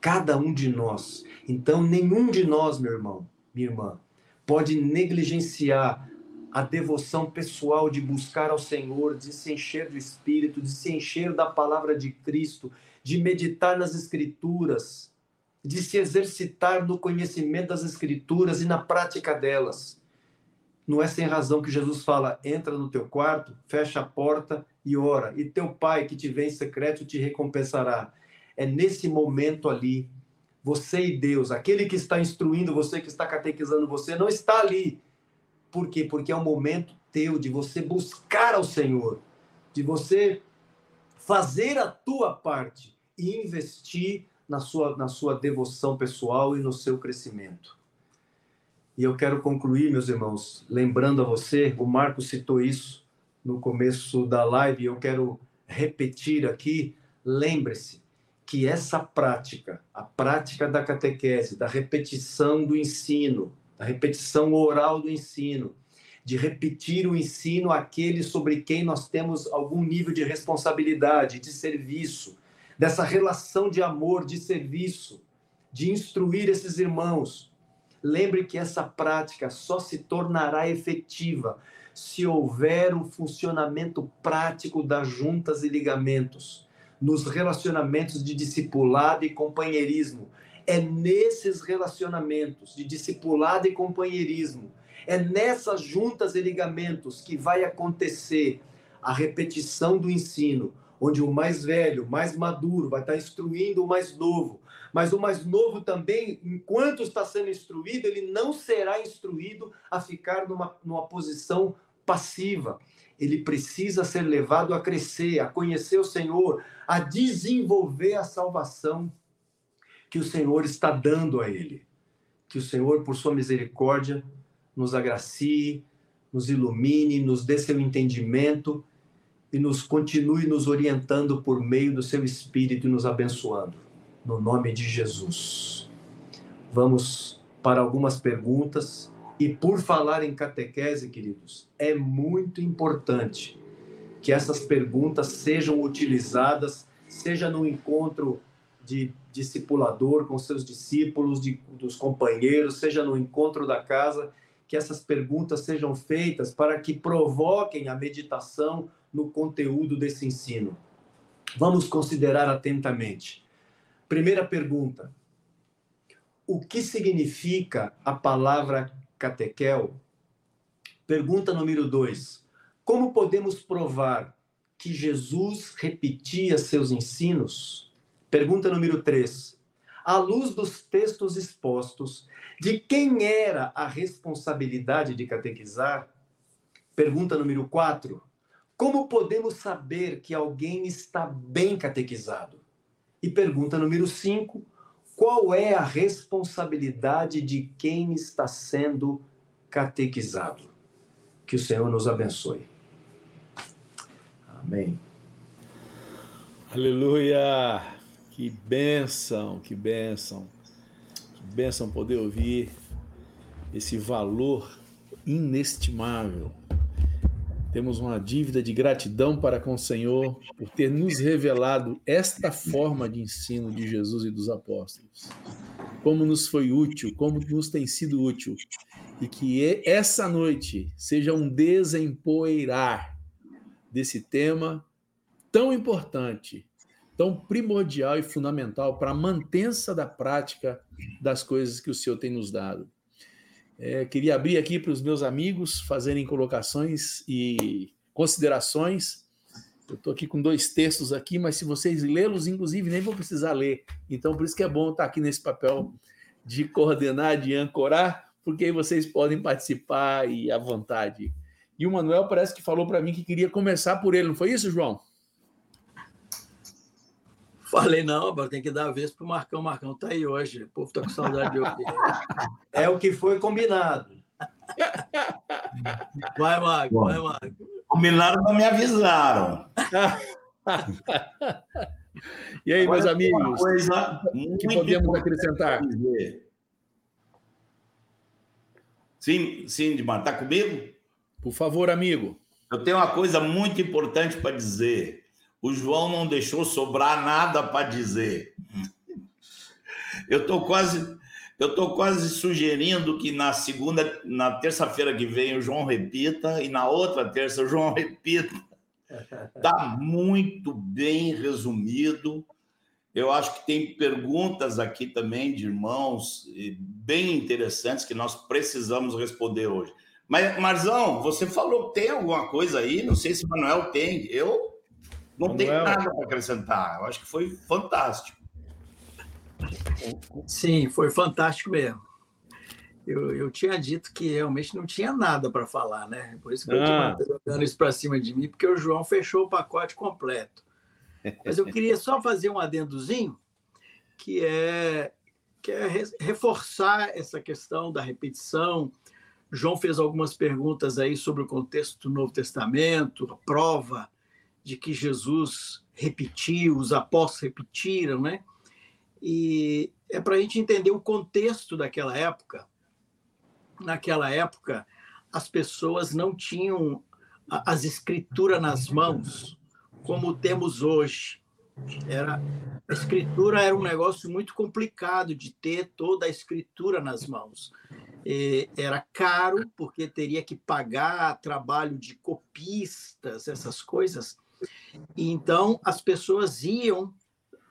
Cada um de nós. Então, nenhum de nós, meu irmão, minha irmã, pode negligenciar a devoção pessoal de buscar ao Senhor, de se encher do Espírito, de se encher da palavra de Cristo, de meditar nas Escrituras, de se exercitar no conhecimento das Escrituras e na prática delas. Não é sem razão que Jesus fala: entra no teu quarto, fecha a porta e ora, e teu pai que te vê em secreto te recompensará. É nesse momento ali, você e Deus, aquele que está instruindo você, que está catequizando você, não está ali. Por quê? Porque é um momento teu de você buscar ao Senhor, de você fazer a tua parte e investir na sua, na sua devoção pessoal e no seu crescimento. E eu quero concluir, meus irmãos, lembrando a você, o Marco citou isso no começo da live, eu quero repetir aqui. Lembre-se que essa prática, a prática da catequese, da repetição do ensino, da repetição oral do ensino, de repetir o ensino àqueles sobre quem nós temos algum nível de responsabilidade, de serviço, dessa relação de amor, de serviço, de instruir esses irmãos, Lembre que essa prática só se tornará efetiva se houver um funcionamento prático das juntas e ligamentos, nos relacionamentos de discipulado e companheirismo. É nesses relacionamentos de discipulado e companheirismo, é nessas juntas e ligamentos que vai acontecer a repetição do ensino, onde o mais velho, mais maduro, vai estar instruindo o mais novo, mas o mais novo também, enquanto está sendo instruído, ele não será instruído a ficar numa, numa posição passiva. Ele precisa ser levado a crescer, a conhecer o Senhor, a desenvolver a salvação que o Senhor está dando a ele. Que o Senhor, por sua misericórdia, nos agracie, nos ilumine, nos dê seu entendimento e nos continue nos orientando por meio do seu Espírito e nos abençoando no nome de Jesus. Vamos para algumas perguntas. E por falar em catequese, queridos, é muito importante que essas perguntas sejam utilizadas, seja no encontro de discipulador com seus discípulos, de, dos companheiros, seja no encontro da casa, que essas perguntas sejam feitas para que provoquem a meditação no conteúdo desse ensino. Vamos considerar atentamente. Primeira pergunta: O que significa a palavra catequel? Pergunta número dois: Como podemos provar que Jesus repetia seus ensinos? Pergunta número três: à luz dos textos expostos, de quem era a responsabilidade de catequizar? Pergunta número 4. Como podemos saber que alguém está bem catequizado? E pergunta número 5. Qual é a responsabilidade de quem está sendo catequizado? Que o Senhor nos abençoe. Amém. Aleluia! Que bênção, que bênção. Que bênção poder ouvir esse valor inestimável temos uma dívida de gratidão para com o Senhor por ter nos revelado esta forma de ensino de Jesus e dos apóstolos. Como nos foi útil, como nos tem sido útil. E que essa noite seja um desempoeirar desse tema tão importante, tão primordial e fundamental para a mantença da prática das coisas que o Senhor tem nos dado. É, queria abrir aqui para os meus amigos fazerem colocações e considerações. Eu estou aqui com dois textos aqui, mas se vocês lê-los, inclusive, nem vou precisar ler. Então, por isso que é bom estar aqui nesse papel de coordenar, de ancorar, porque aí vocês podem participar e à vontade. E o Manuel parece que falou para mim que queria começar por ele, não foi isso, João? Falei, não, tem que dar a vez pro Marcão. Marcão tá aí hoje. O povo tá com saudade de ouvir. É o que foi combinado. Vai, Marco, Bom, vai, Marco. Combinaram, não me avisaram. e aí, meus amigos, coisa que podemos acrescentar? Sim, sim, Dimar, tá comigo? Por favor, amigo. Eu tenho uma coisa muito importante para dizer o João não deixou sobrar nada para dizer. Eu estou quase, eu tô quase sugerindo que na segunda, na terça-feira que vem o João repita e na outra terça o João repita. Está muito bem resumido. Eu acho que tem perguntas aqui também de irmãos bem interessantes que nós precisamos responder hoje. Mas, Marzão, você falou que tem alguma coisa aí? Não sei se o Manuel tem. Eu não Manuel. tem nada para acrescentar. Eu acho que foi fantástico. Sim, foi fantástico mesmo. Eu, eu tinha dito que realmente não tinha nada para falar, né? Por isso que eu ah. estou jogando isso para cima de mim, porque o João fechou o pacote completo. Mas eu queria só fazer um adendozinho, que é, que é reforçar essa questão da repetição. João fez algumas perguntas aí sobre o contexto do Novo Testamento, a prova de que Jesus repetiu, os apóstolos repetiram, né? E é para a gente entender o contexto daquela época. Naquela época, as pessoas não tinham as escrituras nas mãos como temos hoje. Era, a escritura era um negócio muito complicado de ter toda a escritura nas mãos. E era caro, porque teria que pagar trabalho de copistas, essas coisas. Então as pessoas iam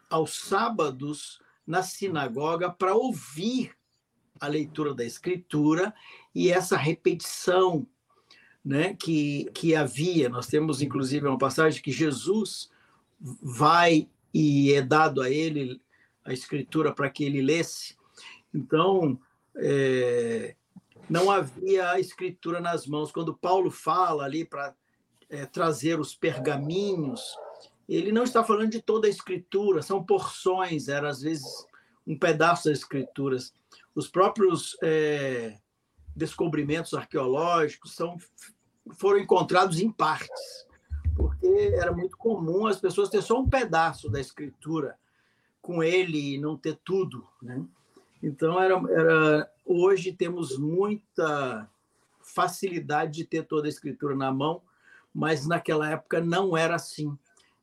aos sábados na sinagoga para ouvir a leitura da escritura e essa repetição né, que, que havia. Nós temos, inclusive, uma passagem que Jesus vai e é dado a ele a escritura para que ele lesse. Então, é, não havia a escritura nas mãos. Quando Paulo fala ali para é, trazer os pergaminhos, ele não está falando de toda a escritura, são porções, era às vezes um pedaço das escrituras. Os próprios é, descobrimentos arqueológicos são, foram encontrados em partes, porque era muito comum as pessoas ter só um pedaço da escritura com ele e não ter tudo, né? Então era, era hoje temos muita facilidade de ter toda a escritura na mão mas naquela época não era assim.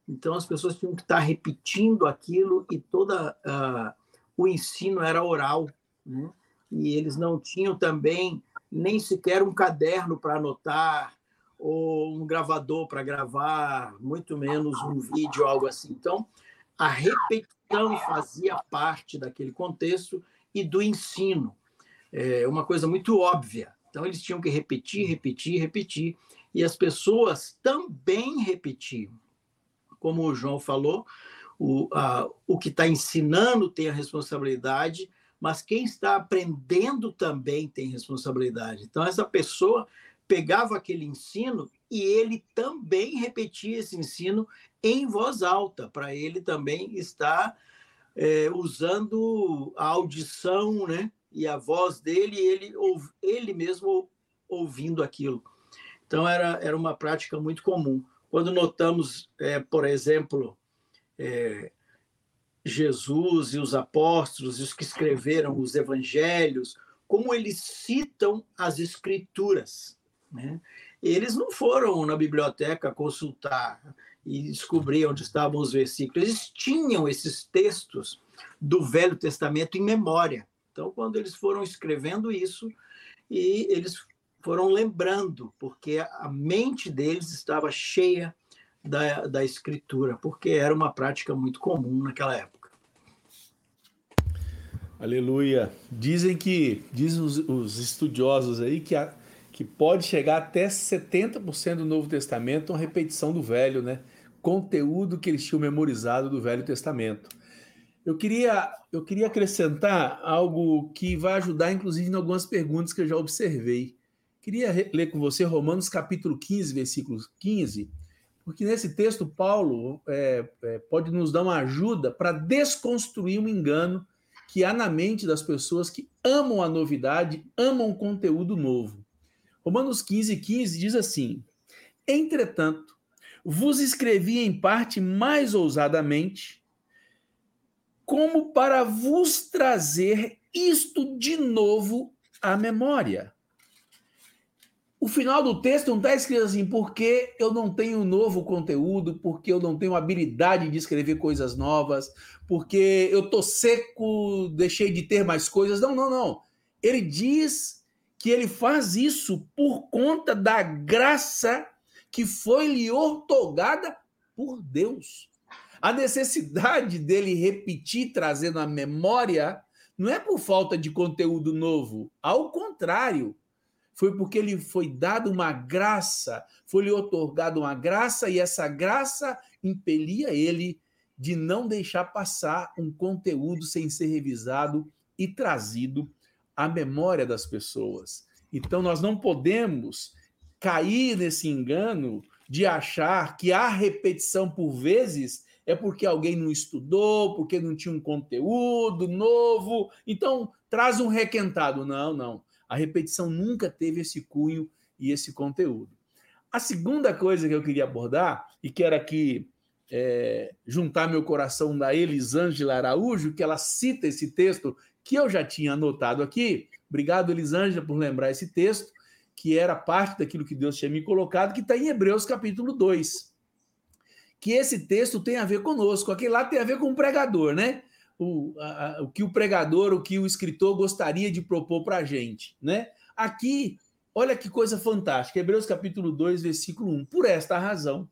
Então as pessoas tinham que estar repetindo aquilo e toda uh, o ensino era oral, né? e eles não tinham também nem sequer um caderno para anotar ou um gravador para gravar, muito menos um vídeo, algo assim. Então a repetição fazia parte daquele contexto e do ensino. É uma coisa muito óbvia. Então eles tinham que repetir, repetir, repetir e as pessoas também repetiam. Como o João falou, o, a, o que está ensinando tem a responsabilidade, mas quem está aprendendo também tem responsabilidade. Então, essa pessoa pegava aquele ensino e ele também repetia esse ensino em voz alta, para ele também estar é, usando a audição né, e a voz dele, ele, ele mesmo ouvindo aquilo. Então, era, era uma prática muito comum. Quando notamos, é, por exemplo, é, Jesus e os apóstolos, e os que escreveram os evangelhos, como eles citam as escrituras. Né? Eles não foram na biblioteca consultar e descobrir onde estavam os versículos. Eles tinham esses textos do Velho Testamento em memória. Então, quando eles foram escrevendo isso, e eles foram lembrando, porque a mente deles estava cheia da, da escritura, porque era uma prática muito comum naquela época. Aleluia. Dizem que, dizem os, os estudiosos aí, que, a, que pode chegar até 70% do Novo Testamento uma repetição do Velho, né? Conteúdo que eles tinham memorizado do Velho Testamento. Eu queria, eu queria acrescentar algo que vai ajudar, inclusive, em algumas perguntas que eu já observei. Queria ler com você Romanos capítulo 15, versículo 15, porque nesse texto Paulo é, é, pode nos dar uma ajuda para desconstruir um engano que há na mente das pessoas que amam a novidade, amam conteúdo novo. Romanos 15, 15 diz assim: Entretanto, vos escrevi em parte mais ousadamente, como para vos trazer isto de novo à memória o final do texto não está escrito assim, porque eu não tenho novo conteúdo, porque eu não tenho habilidade de escrever coisas novas, porque eu tô seco, deixei de ter mais coisas. Não, não, não. Ele diz que ele faz isso por conta da graça que foi lhe otorgada por Deus. A necessidade dele repetir, trazendo a memória, não é por falta de conteúdo novo. Ao contrário, foi porque lhe foi dada uma graça, foi-lhe otorgada uma graça, e essa graça impelia ele de não deixar passar um conteúdo sem ser revisado e trazido à memória das pessoas. Então, nós não podemos cair nesse engano de achar que a repetição, por vezes, é porque alguém não estudou, porque não tinha um conteúdo novo. Então, traz um requentado. Não, não. A repetição nunca teve esse cunho e esse conteúdo. A segunda coisa que eu queria abordar, e quero aqui é, juntar meu coração da Elisângela Araújo, que ela cita esse texto que eu já tinha anotado aqui. Obrigado, Elisângela, por lembrar esse texto, que era parte daquilo que Deus tinha me colocado, que está em Hebreus capítulo 2. Que esse texto tem a ver conosco. Aquele lá tem a ver com o pregador, né? O, a, o que o pregador, o que o escritor gostaria de propor para a gente, né? Aqui, olha que coisa fantástica, Hebreus capítulo 2, versículo 1. Por esta razão,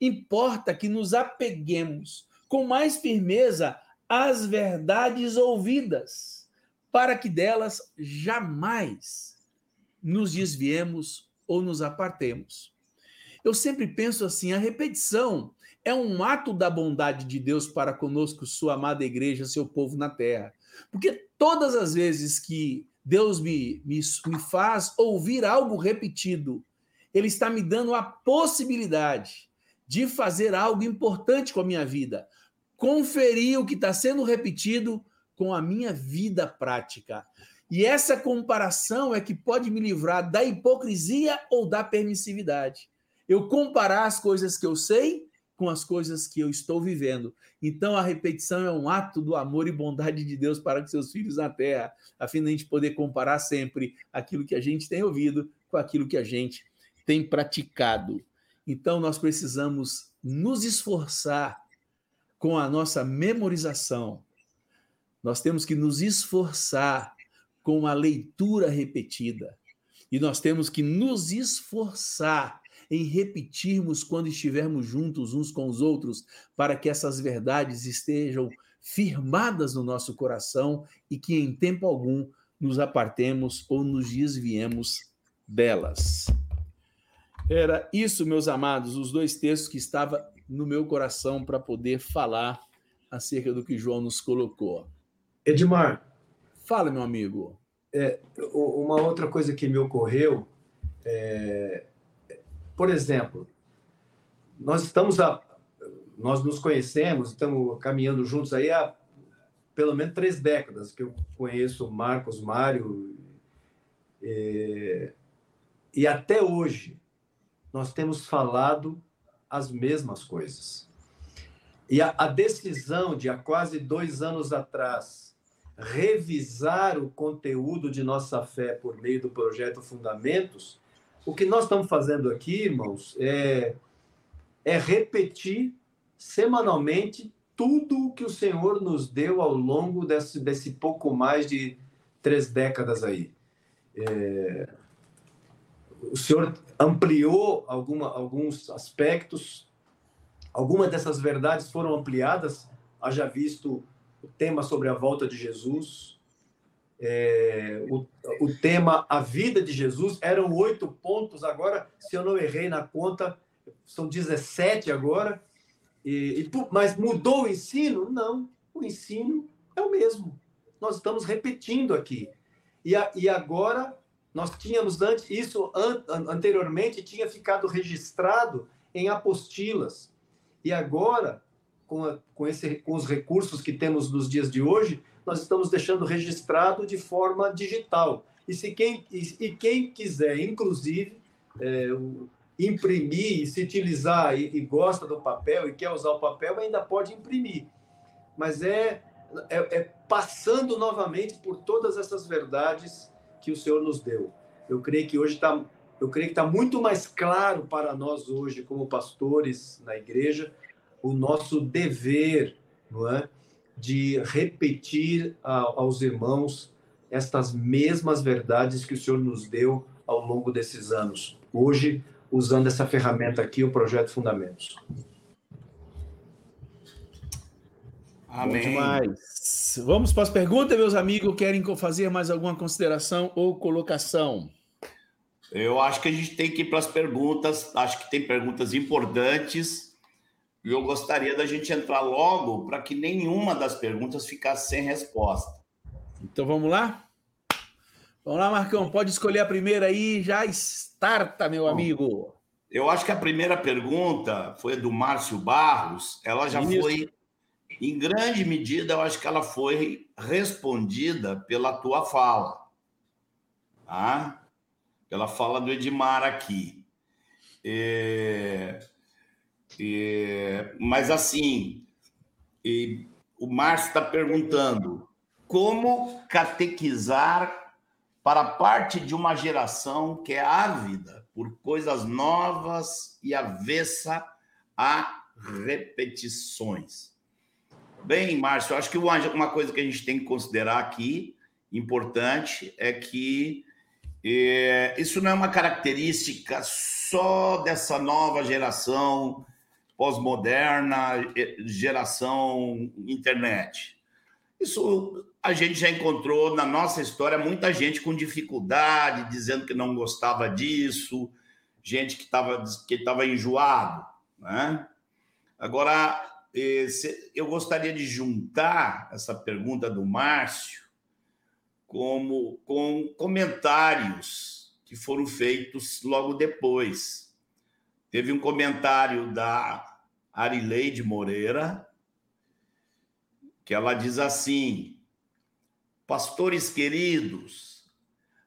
importa que nos apeguemos com mais firmeza às verdades ouvidas, para que delas jamais nos desviemos ou nos apartemos. Eu sempre penso assim, a repetição é um ato da bondade de Deus para conosco, sua amada igreja, seu povo na terra. Porque todas as vezes que Deus me, me, me faz ouvir algo repetido, Ele está me dando a possibilidade de fazer algo importante com a minha vida. Conferir o que está sendo repetido com a minha vida prática. E essa comparação é que pode me livrar da hipocrisia ou da permissividade. Eu comparar as coisas que eu sei com as coisas que eu estou vivendo. Então, a repetição é um ato do amor e bondade de Deus para com seus filhos na terra, a fim de a gente poder comparar sempre aquilo que a gente tem ouvido com aquilo que a gente tem praticado. Então, nós precisamos nos esforçar com a nossa memorização. Nós temos que nos esforçar com a leitura repetida. E nós temos que nos esforçar em repetirmos quando estivermos juntos uns com os outros, para que essas verdades estejam firmadas no nosso coração e que em tempo algum nos apartemos ou nos desviemos delas. Era isso, meus amados, os dois textos que estava no meu coração para poder falar acerca do que João nos colocou. Edmar. Fala, meu amigo. É, uma outra coisa que me ocorreu, é, por exemplo, nós estamos a, nós nos conhecemos, estamos caminhando juntos aí há pelo menos três décadas que eu conheço Marcos, Mário, e, e até hoje nós temos falado as mesmas coisas. E a, a decisão de há quase dois anos atrás revisar o conteúdo de nossa fé por meio do projeto Fundamentos, o que nós estamos fazendo aqui, irmãos, é, é repetir semanalmente tudo o que o Senhor nos deu ao longo desse, desse pouco mais de três décadas aí. É, o Senhor ampliou alguma, alguns aspectos, algumas dessas verdades foram ampliadas, haja visto o tema sobre a volta de Jesus, é, o, o tema A Vida de Jesus, eram oito pontos, agora, se eu não errei na conta, são 17 agora, e, e, mas mudou o ensino? Não, o ensino é o mesmo. Nós estamos repetindo aqui. E, a, e agora, nós tínhamos antes, isso an, anteriormente tinha ficado registrado em apostilas. E agora, com, a, com, esse, com os recursos que temos nos dias de hoje, nós estamos deixando registrado de forma digital. E, se quem, e, e quem quiser, inclusive, é, imprimir e se utilizar e, e, gosta do papel e quer usar o papel, ainda pode imprimir. Mas é, é, é passando novamente por todas essas verdades que o Senhor nos deu. Eu creio que hoje está eu creio que está muito mais claro para nós hoje, como pastores na igreja, o nosso dever, não é, de repetir a, aos irmãos estas mesmas verdades que o Senhor nos deu ao longo desses anos. Hoje usando essa ferramenta aqui, o projeto Fundamentos. Amém. Vamos para as perguntas, meus amigos. Querem fazer mais alguma consideração ou colocação? Eu acho que a gente tem que ir para as perguntas. Acho que tem perguntas importantes. E eu gostaria da gente entrar logo para que nenhuma das perguntas ficasse sem resposta. Então vamos lá? Vamos lá, Marcão. Pode escolher a primeira aí. Já starta, meu Bom, amigo. Eu acho que a primeira pergunta foi do Márcio Barros. Ela já Isso. foi, em grande medida, eu acho que ela foi respondida pela tua fala. Tá? Pela fala do Edmar aqui. É, mas assim, o Márcio está perguntando como catequizar para parte de uma geração que é ávida por coisas novas e avessa a repetições. Bem, Márcio, acho que uma coisa que a gente tem que considerar aqui, importante, é que é, isso não é uma característica só dessa nova geração pós-moderna, geração internet. Isso a gente já encontrou na nossa história muita gente com dificuldade, dizendo que não gostava disso, gente que estava que tava enjoado. Né? Agora, esse, eu gostaria de juntar essa pergunta do Márcio como, com comentários que foram feitos logo depois. Teve um comentário da Arileide Moreira, que ela diz assim: Pastores queridos,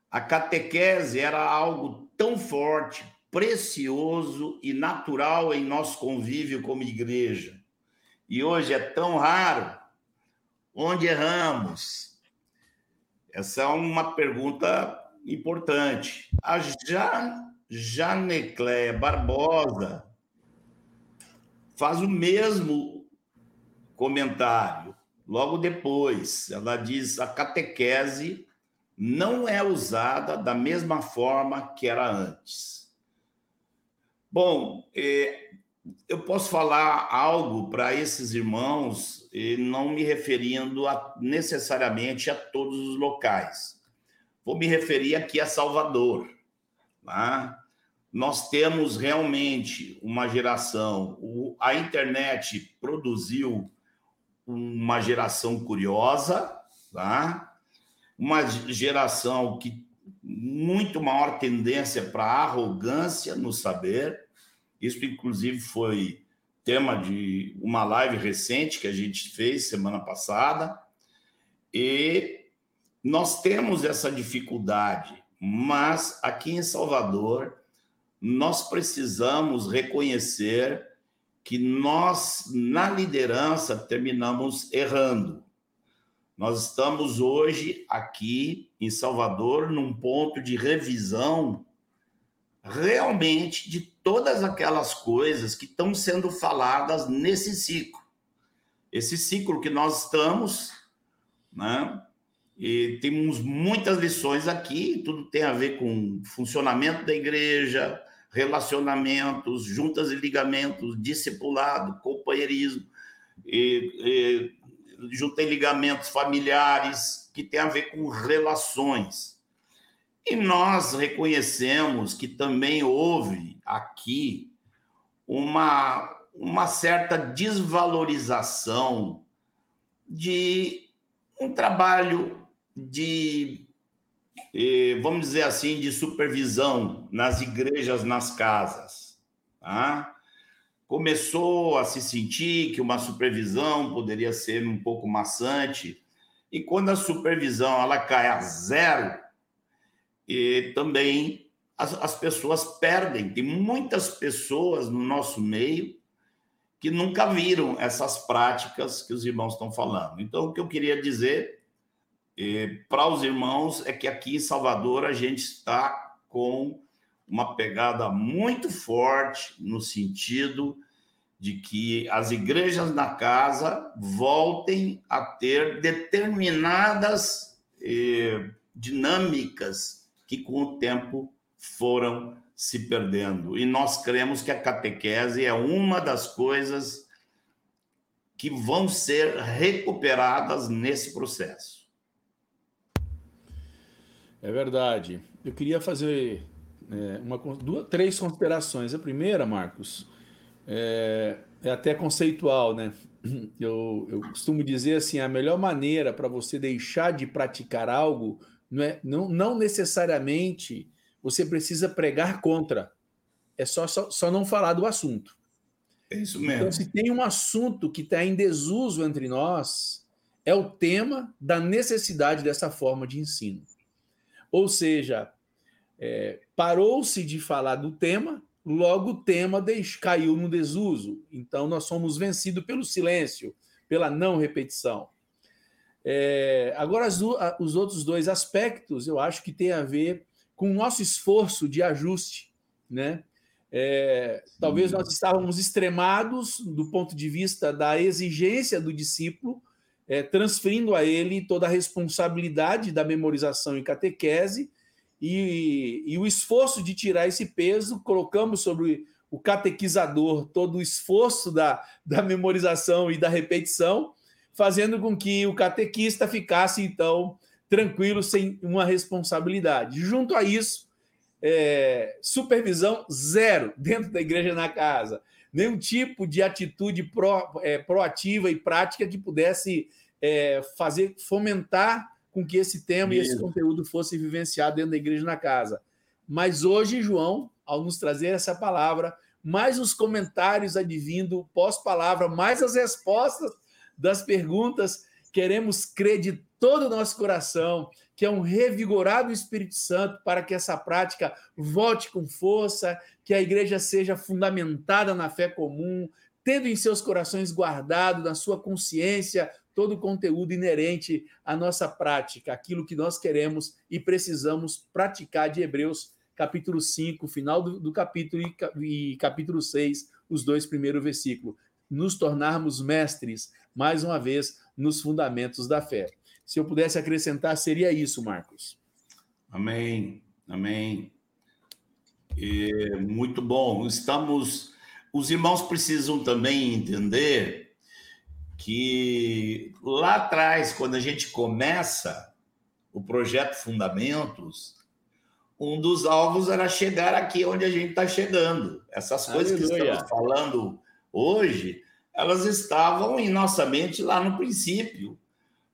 a catequese era algo tão forte, precioso e natural em nosso convívio como igreja. E hoje é tão raro. Onde erramos? Essa é uma pergunta importante. A Janecléia Barbosa faz o mesmo comentário. Logo depois, ela diz: a catequese não é usada da mesma forma que era antes. Bom, é, eu posso falar algo para esses irmãos, não me referindo a, necessariamente a todos os locais. Vou me referir aqui a Salvador. Tá? Nós temos realmente uma geração, a internet produziu uma geração curiosa, tá? uma geração que muito maior tendência para arrogância no saber. Isso, inclusive, foi tema de uma live recente que a gente fez semana passada. E nós temos essa dificuldade, mas aqui em Salvador, nós precisamos reconhecer que nós, na liderança, terminamos errando. Nós estamos hoje aqui em Salvador num ponto de revisão realmente de todas aquelas coisas que estão sendo faladas nesse ciclo. Esse ciclo que nós estamos, né? E temos muitas lições aqui, tudo tem a ver com funcionamento da igreja, relacionamentos, juntas e ligamentos, discipulado, companheirismo, e, e, junta e ligamentos familiares, que tem a ver com relações. E nós reconhecemos que também houve aqui uma, uma certa desvalorização de um trabalho de, vamos dizer assim, de supervisão nas igrejas, nas casas. Tá? Começou a se sentir que uma supervisão poderia ser um pouco maçante, e quando a supervisão ela cai a zero, e também as, as pessoas perdem. Tem muitas pessoas no nosso meio que nunca viram essas práticas que os irmãos estão falando. Então, o que eu queria dizer para os irmãos é que aqui em Salvador a gente está com uma pegada muito forte no sentido de que as igrejas na casa voltem a ter determinadas eh, dinâmicas que com o tempo foram se perdendo. E nós cremos que a catequese é uma das coisas que vão ser recuperadas nesse processo. É verdade. Eu queria fazer é, uma, duas, três considerações. A primeira, Marcos, é, é até conceitual, né? Eu, eu, costumo dizer assim: a melhor maneira para você deixar de praticar algo não, é, não, não necessariamente você precisa pregar contra, é só, só, só não falar do assunto. É isso mesmo. Então, se tem um assunto que está em desuso entre nós, é o tema da necessidade dessa forma de ensino. Ou seja, é, parou-se de falar do tema, logo o tema caiu no desuso. Então, nós somos vencidos pelo silêncio, pela não repetição. É, agora, as, os outros dois aspectos eu acho que tem a ver com o nosso esforço de ajuste. Né? É, talvez nós estávamos extremados do ponto de vista da exigência do discípulo, é, transferindo a ele toda a responsabilidade da memorização e catequese, e, e, o esforço de tirar esse peso, colocamos sobre o catequizador todo o esforço da, da memorização e da repetição, fazendo com que o catequista ficasse, então, tranquilo, sem uma responsabilidade. Junto a isso, é, supervisão zero dentro da igreja na casa nenhum tipo de atitude pro, é, proativa e prática que pudesse é, fazer fomentar com que esse tema Mesmo. e esse conteúdo fosse vivenciado dentro da igreja na casa. Mas hoje, João, ao nos trazer essa palavra, mais os comentários advindo pós-palavra, mais as respostas das perguntas, queremos crer de todo o nosso coração que é um revigorado Espírito Santo para que essa prática volte com força, que a igreja seja fundamentada na fé comum, tendo em seus corações guardado, na sua consciência, todo o conteúdo inerente à nossa prática, aquilo que nós queremos e precisamos praticar de Hebreus, capítulo 5, final do, do capítulo e, e capítulo 6, os dois primeiros versículos. Nos tornarmos mestres, mais uma vez, nos fundamentos da fé. Se eu pudesse acrescentar, seria isso, Marcos. Amém, amém. E, muito bom. Estamos. Os irmãos precisam também entender que lá atrás, quando a gente começa o projeto Fundamentos, um dos alvos era chegar aqui onde a gente está chegando. Essas coisas Aleluia. que estamos falando hoje elas estavam em nossa mente lá no princípio,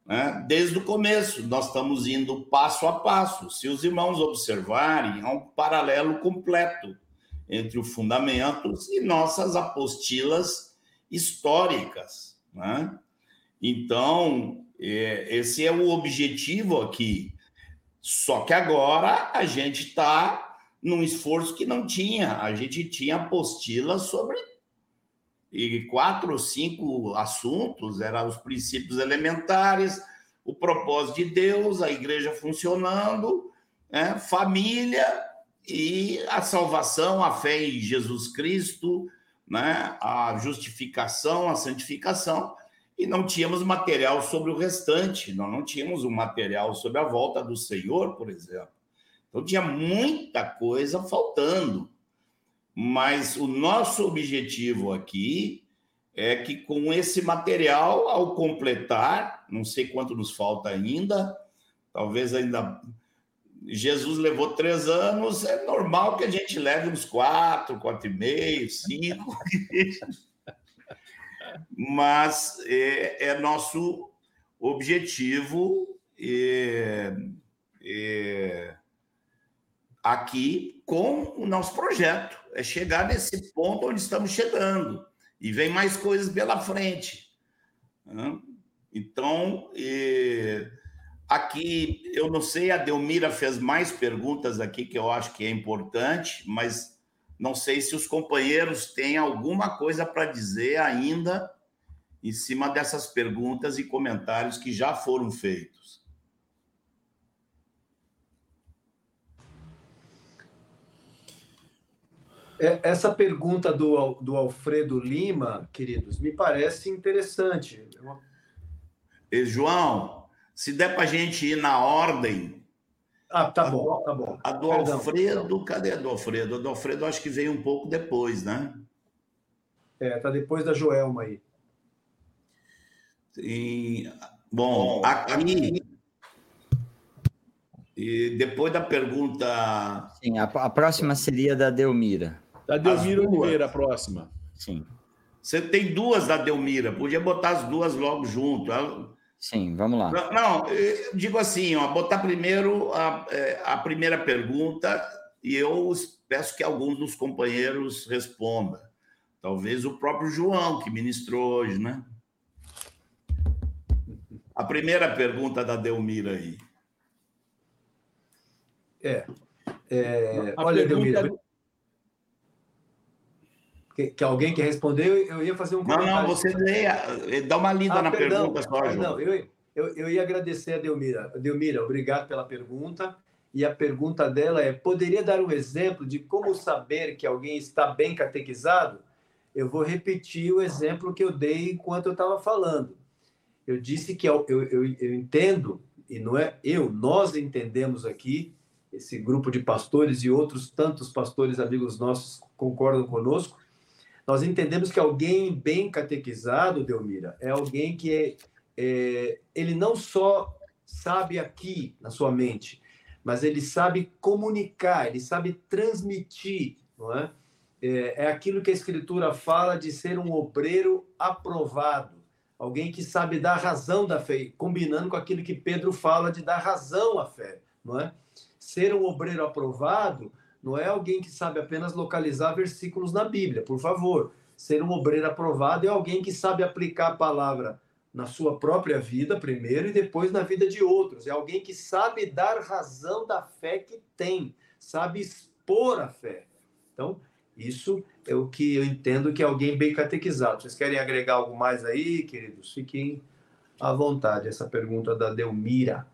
né? desde o começo. Nós estamos indo passo a passo. Se os irmãos observarem, há um paralelo completo entre os fundamentos e nossas apostilas históricas. Né? Então, é, esse é o objetivo aqui. Só que agora a gente está num esforço que não tinha. A gente tinha apostilas sobre e quatro ou cinco assuntos, eram os princípios elementares, o propósito de Deus, a igreja funcionando, né? família e a salvação, a fé em Jesus Cristo, né? a justificação, a santificação, e não tínhamos material sobre o restante, nós não tínhamos um material sobre a volta do Senhor, por exemplo. Então tinha muita coisa faltando. Mas o nosso objetivo aqui é que com esse material, ao completar, não sei quanto nos falta ainda, talvez ainda. Jesus levou três anos, é normal que a gente leve uns quatro, quatro e meio, cinco. Mas é, é nosso objetivo é, é, aqui com o nosso projeto é chegar nesse ponto onde estamos chegando. E vem mais coisas pela frente. Né? Então, aqui, eu não sei, a Delmira fez mais perguntas aqui que eu acho que é importante, mas não sei se os companheiros têm alguma coisa para dizer ainda em cima dessas perguntas e comentários que já foram feitos. É, essa pergunta do, do Alfredo Lima, queridos, me parece interessante. E, João, se der para a gente ir na ordem. Ah, tá bom, tá bom. A do Perdão. Alfredo, cadê a do Alfredo? A do Alfredo acho que veio um pouco depois, né? É, tá depois da Joelma aí. E, bom, aqui. E depois da pergunta. Sim, a, a próxima seria da Delmira. Da Delmira Oliveira, a próxima. Sim. Você tem duas da Delmira, podia botar as duas logo junto. Sim, vamos lá. Não, não digo assim, ó, botar primeiro a, é, a primeira pergunta e eu peço que alguns dos companheiros respondam. Talvez o próprio João, que ministrou hoje, né? A primeira pergunta da Delmira aí. É. é olha, Delmira. Que, que, alguém quer responder, eu ia fazer um comentário. Não, não, você leia, eh, dá uma lida ah, na perdão, pergunta só, João. Não, eu, eu, eu ia agradecer a Delmira. Delmira, obrigado pela pergunta. E a pergunta dela é: poderia dar um exemplo de como saber que alguém está bem catequizado? Eu vou repetir o exemplo que eu dei enquanto eu estava falando. Eu disse que eu, eu, eu, eu entendo, e não é eu, nós entendemos aqui, esse grupo de pastores e outros tantos pastores amigos nossos concordam conosco, nós entendemos que alguém bem catequizado, Delmira, é alguém que é, é, ele não só sabe aqui na sua mente, mas ele sabe comunicar, ele sabe transmitir, não é? É, é aquilo que a Escritura fala de ser um obreiro aprovado, alguém que sabe dar razão da fé, combinando com aquilo que Pedro fala de dar razão à fé, não é? Ser um obreiro aprovado não é alguém que sabe apenas localizar versículos na Bíblia, por favor. Ser um obreiro aprovado é alguém que sabe aplicar a palavra na sua própria vida primeiro e depois na vida de outros. É alguém que sabe dar razão da fé que tem, sabe expor a fé. Então, isso é o que eu entendo que é alguém bem catequizado. Vocês querem agregar algo mais aí, queridos? Fiquem à vontade. Essa pergunta da Delmira.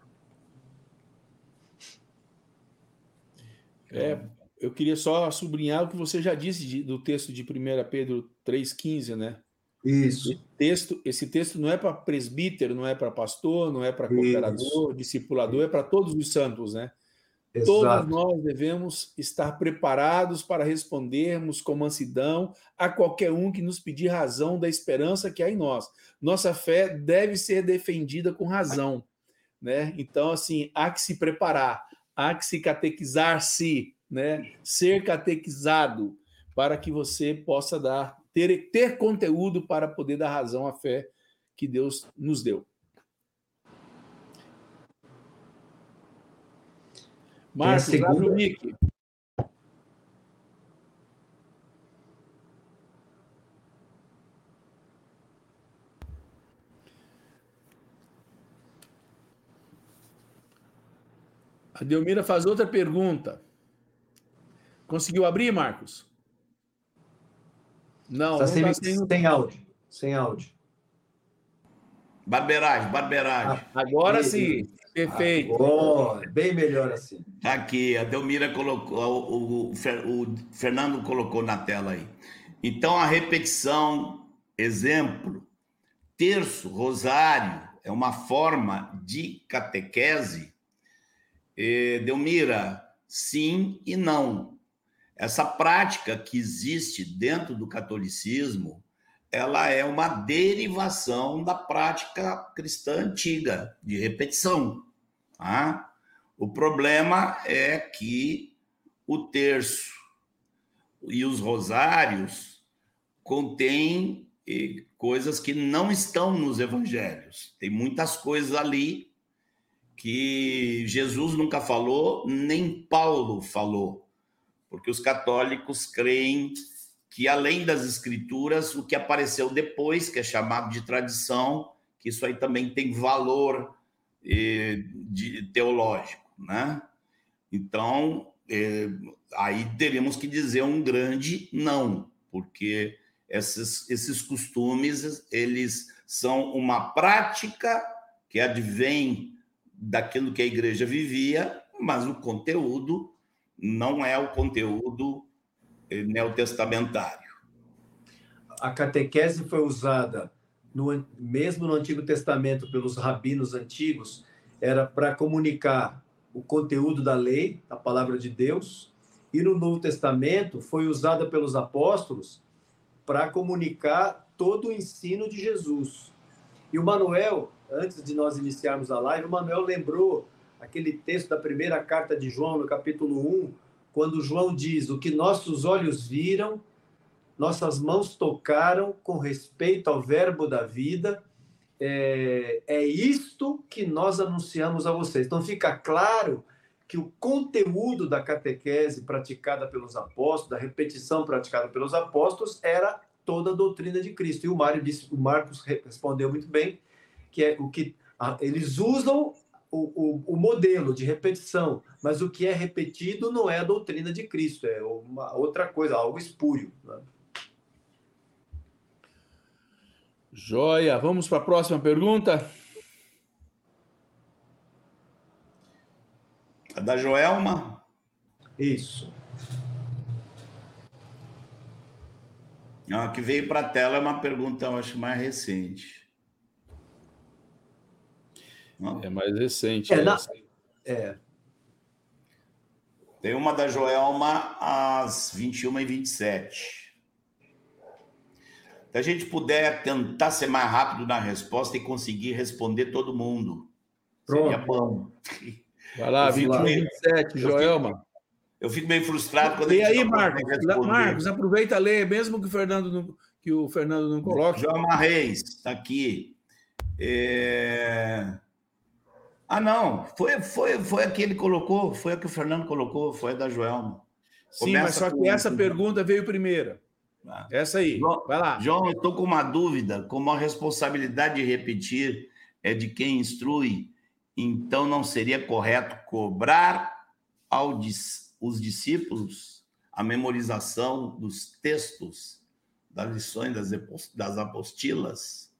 É, eu queria só sublinhar o que você já disse de, do texto de 1 Pedro 3,15, né? Isso. Esse texto, esse texto não é para presbítero, não é para pastor, não é para cooperador, Isso. discipulador, é para todos os santos, né? Exato. Todos nós devemos estar preparados para respondermos com mansidão a qualquer um que nos pedir razão da esperança que há em nós. Nossa fé deve ser defendida com razão, né? Então, assim, há que se preparar, há que se catequizar-se, né? Ser catequizado para que você possa dar ter, ter conteúdo para poder dar razão à fé que Deus nos deu. Marcos, abre o mic. A Delmira faz outra pergunta. Conseguiu abrir, Marcos? Não, tá não sem, tá sem... sem áudio. Sem áudio. Barbeiragem, barbeiragem. Agora sim, perfeito. Agora, bem melhor assim. Tá aqui, a Delmira colocou, o, o, o Fernando colocou na tela aí. Então, a repetição, exemplo, terço, rosário, é uma forma de catequese eh, Delmira, sim e não. Essa prática que existe dentro do catolicismo, ela é uma derivação da prática cristã antiga, de repetição. Tá? O problema é que o terço e os rosários contêm eh, coisas que não estão nos evangelhos. Tem muitas coisas ali que Jesus nunca falou, nem Paulo falou, porque os católicos creem que além das escrituras, o que apareceu depois, que é chamado de tradição, que isso aí também tem valor eh, de, teológico, né? Então, eh, aí teríamos que dizer um grande não, porque esses, esses costumes, eles são uma prática que advém daquilo que a igreja vivia, mas o conteúdo não é o conteúdo eh, neotestamentário. A catequese foi usada no, mesmo no Antigo Testamento pelos rabinos antigos, era para comunicar o conteúdo da lei, a palavra de Deus, e no Novo Testamento foi usada pelos apóstolos para comunicar todo o ensino de Jesus. E o Manuel, antes de nós iniciarmos a live, o Manuel lembrou aquele texto da primeira carta de João, no capítulo 1, quando João diz: O que nossos olhos viram, nossas mãos tocaram com respeito ao Verbo da vida, é, é isto que nós anunciamos a vocês. Então fica claro que o conteúdo da catequese praticada pelos apóstolos, da repetição praticada pelos apóstolos, era toda a doutrina de Cristo. E o, Mário disse, o Marcos respondeu muito bem, que é o que eles usam o, o, o, modelo de repetição, mas o que é repetido não é a doutrina de Cristo, é uma outra coisa, algo espúrio. Né? Joia, vamos para a próxima pergunta. A da Joelma? Isso. A que veio para a tela é uma pergunta, eu acho, mais recente. É mais recente. É, na... é. Tem uma da Joelma às 21h27. Se a gente puder tentar ser mais rápido na resposta e conseguir responder todo mundo. Pronto. Seria bom. Vai lá, 21h27, Joelma. Eu fico meio frustrado quando e aí, Marcos, Marcos, aproveita a ler, mesmo que o Fernando não, que o Fernando não coloque. João Reis, está aqui. É... Ah, não, foi, foi, foi a que ele colocou, foi a que o Fernando colocou, foi a da Joelma. Sim, mas só que essa pergunta veio primeira. Ah. Essa aí, João, vai lá. João, eu estou com uma dúvida, como a responsabilidade de repetir é de quem instrui, então não seria correto cobrar ao dis os discípulos a memorização dos textos das lições das, apostilas?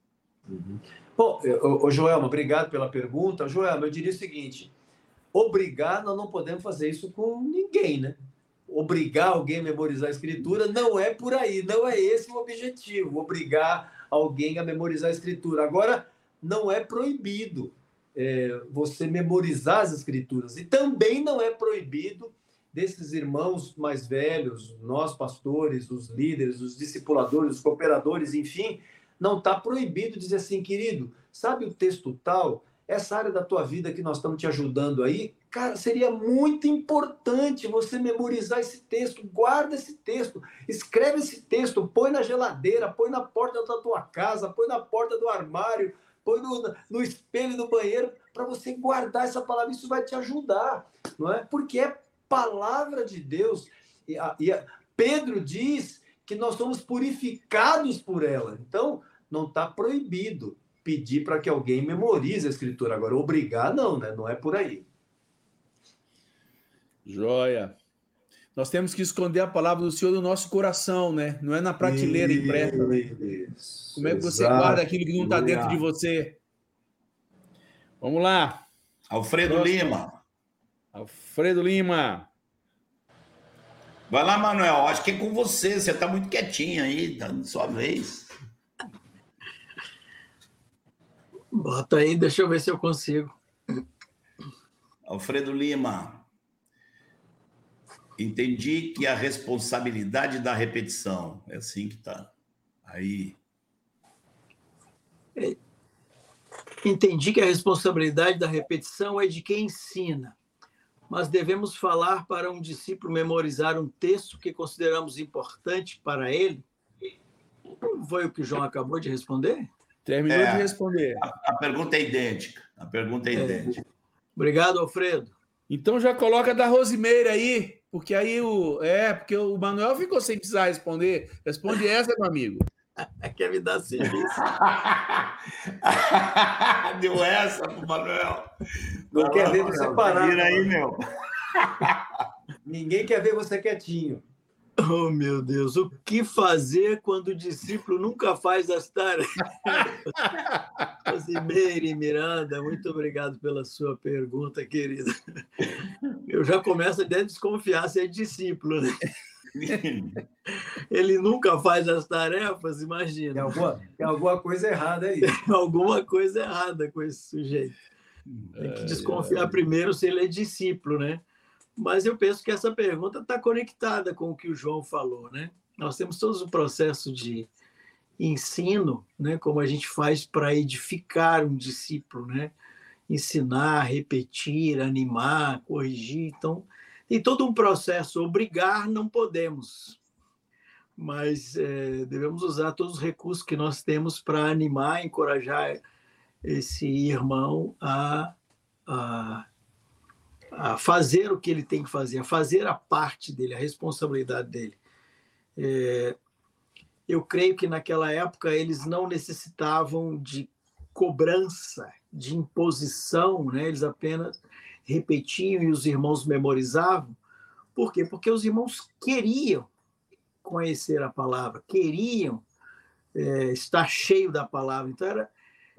Uhum. Bom, o Joelma, obrigado pela pergunta. Joelma, eu diria o seguinte: obrigar, nós não podemos fazer isso com ninguém, né? Obrigar alguém a memorizar a escritura não é por aí, não é esse o objetivo, obrigar alguém a memorizar a escritura. Agora, não é proibido é, você memorizar as escrituras, e também não é proibido desses irmãos mais velhos, nós pastores, os líderes, os discipuladores, os cooperadores, enfim, não está proibido dizer assim, querido, sabe o texto tal? essa área da tua vida que nós estamos te ajudando aí, cara, seria muito importante você memorizar esse texto, guarda esse texto, escreve esse texto, põe na geladeira, põe na porta da tua casa, põe na porta do armário, põe no, no espelho do banheiro, para você guardar essa palavra, isso vai te ajudar, não é? Porque é palavra de Deus. E, a, e a, Pedro diz que nós somos purificados por ela. Então, não está proibido pedir para que alguém memorize a escritura. Agora, obrigar, não, né? Não é por aí. Joia. Nós temos que esconder a palavra do Senhor no nosso coração, né? Não é na prateleira impressa. Né? Como é que você Exato. guarda aquilo que não está dentro de você? Vamos lá. Alfredo Próximo. Lima. Alfredo Lima. Vai lá, Manuel. Acho que é com você. Você está muito quietinho aí, tá sua vez. Bota aí, deixa eu ver se eu consigo. Alfredo Lima. Entendi que a responsabilidade da repetição é assim que tá. Aí. É, entendi que a responsabilidade da repetição é de quem ensina, mas devemos falar para um discípulo memorizar um texto que consideramos importante para ele. Foi o que o João acabou de responder? Terminou é, de responder. A, a, pergunta é idêntica. A pergunta é, é idêntica. Obrigado, Alfredo. Então já coloca da Rosimeira aí, porque aí o. É, porque o Manuel ficou sem precisar responder. Responde essa, meu amigo. Quer me dar serviço? Deu essa pro Manuel. Não, não quer ver você parar. Vira aí, meu. Ninguém quer ver você quietinho. Oh, meu Deus, o que fazer quando o discípulo nunca faz as tarefas? Rosimeire Miranda, muito obrigado pela sua pergunta, querida. Eu já começo a desconfiar se é discípulo, né? Ele nunca faz as tarefas, imagina. Tem alguma, tem alguma coisa errada aí. Tem alguma coisa errada com esse sujeito. Tem que desconfiar primeiro se ele é discípulo, né? Mas eu penso que essa pergunta está conectada com o que o João falou, né? Nós temos todo o processo de ensino, né? Como a gente faz para edificar um discípulo, né? Ensinar, repetir, animar, corrigir. Então, tem todo um processo. Obrigar não podemos, mas é, devemos usar todos os recursos que nós temos para animar, encorajar esse irmão a, a a fazer o que ele tem que fazer, a fazer a parte dele, a responsabilidade dele. É, eu creio que naquela época eles não necessitavam de cobrança, de imposição, né? eles apenas repetiam e os irmãos memorizavam. Por quê? Porque os irmãos queriam conhecer a palavra, queriam é, estar cheio da palavra. Então, era,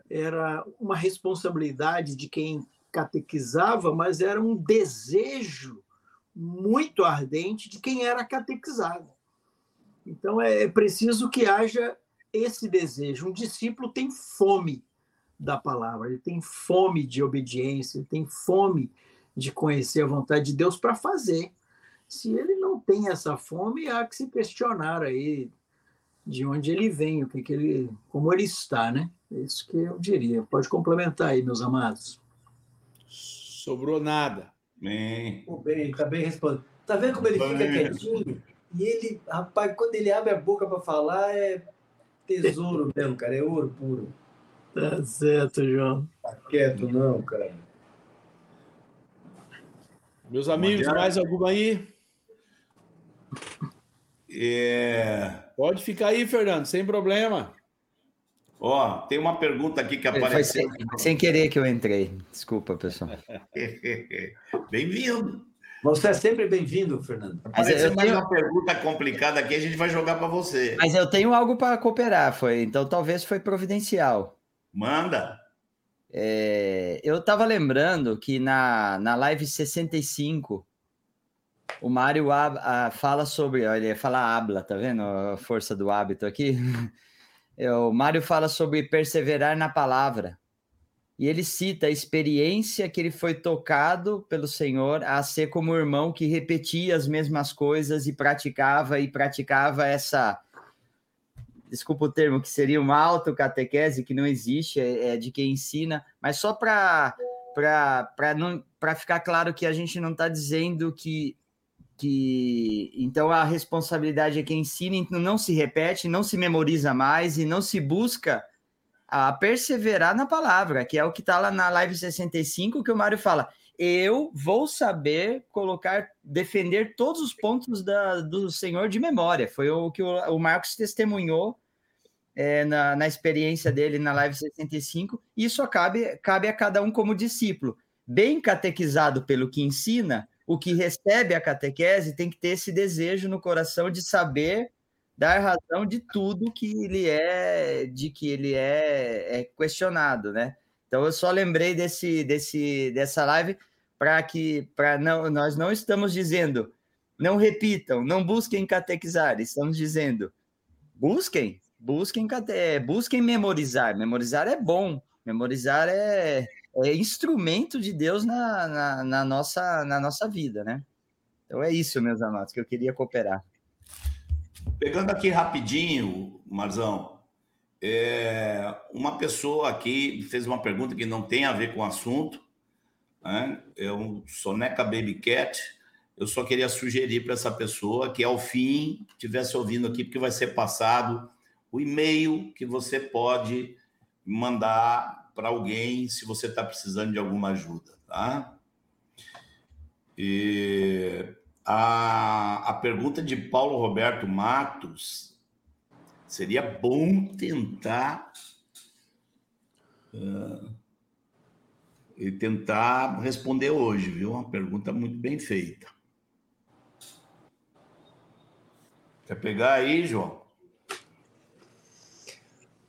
era uma responsabilidade de quem catequizava, mas era um desejo muito ardente de quem era catequizado. Então é, é preciso que haja esse desejo. Um discípulo tem fome da palavra, ele tem fome de obediência, ele tem fome de conhecer a vontade de Deus para fazer. Se ele não tem essa fome, há que se questionar aí de onde ele vem, o que, que ele, como ele está, né? É isso que eu diria. Pode complementar aí, meus amados. Sobrou nada. Bem. Oh, bem, tá bem respondido. Tá vendo como ele bem. fica quietinho? E ele, rapaz, quando ele abre a boca para falar, é tesouro mesmo, cara. É ouro puro. Tá certo, João. Tá quieto, não, cara. Meus amigos, mais alguma aí? É... Pode ficar aí, Fernando, sem problema. Ó, tem uma pergunta aqui que apareceu. Foi sem, sem querer que eu entrei. Desculpa, pessoal. Bem-vindo. Você é sempre bem-vindo, Fernando. Mas eu mais tenho... uma pergunta complicada aqui, a gente vai jogar para você. Mas eu tenho algo para cooperar, foi, então talvez foi providencial. Manda. É, eu estava lembrando que na, na live 65, o Mário a, a, fala sobre, olha, ele fala habla, tá vendo a força do hábito aqui? O Mário fala sobre perseverar na palavra. E ele cita a experiência que ele foi tocado pelo Senhor a ser como o irmão que repetia as mesmas coisas e praticava e praticava essa desculpa o termo, que seria uma autocatequese, que não existe, é, é de quem ensina, mas só para ficar claro que a gente não está dizendo que, que então a responsabilidade é quem ensina, então não se repete, não se memoriza mais e não se busca a perseverar na palavra, que é o que está lá na live 65, que o Mário fala eu vou saber colocar, defender todos os pontos da, do Senhor de memória. Foi o que o, o Marcos testemunhou é, na, na, experiência dele na Live 65. Isso cabe, cabe a cada um como discípulo. Bem catequizado pelo que ensina, o que recebe a catequese tem que ter esse desejo no coração de saber dar razão de tudo que ele é, de que ele é, é questionado, né? Então eu só lembrei desse, desse, dessa live para que para não nós não estamos dizendo não repitam, não busquem catequizar, estamos dizendo busquem, busquem é, busquem memorizar. Memorizar é bom, memorizar é, é instrumento de Deus na, na, na, nossa na nossa vida, né? Então é isso, meus amados, que eu queria cooperar. Pegando aqui rapidinho, Marzão, é, uma pessoa aqui fez uma pergunta que não tem a ver com o assunto, né? é um Soneca Baby Cat. Eu só queria sugerir para essa pessoa que, ao fim, estivesse ouvindo aqui, porque vai ser passado o e-mail que você pode mandar para alguém se você está precisando de alguma ajuda, tá? E a, a pergunta de Paulo Roberto Matos seria bom tentar. Uh, e tentar responder hoje, viu? Uma pergunta muito bem feita. Quer pegar aí, João?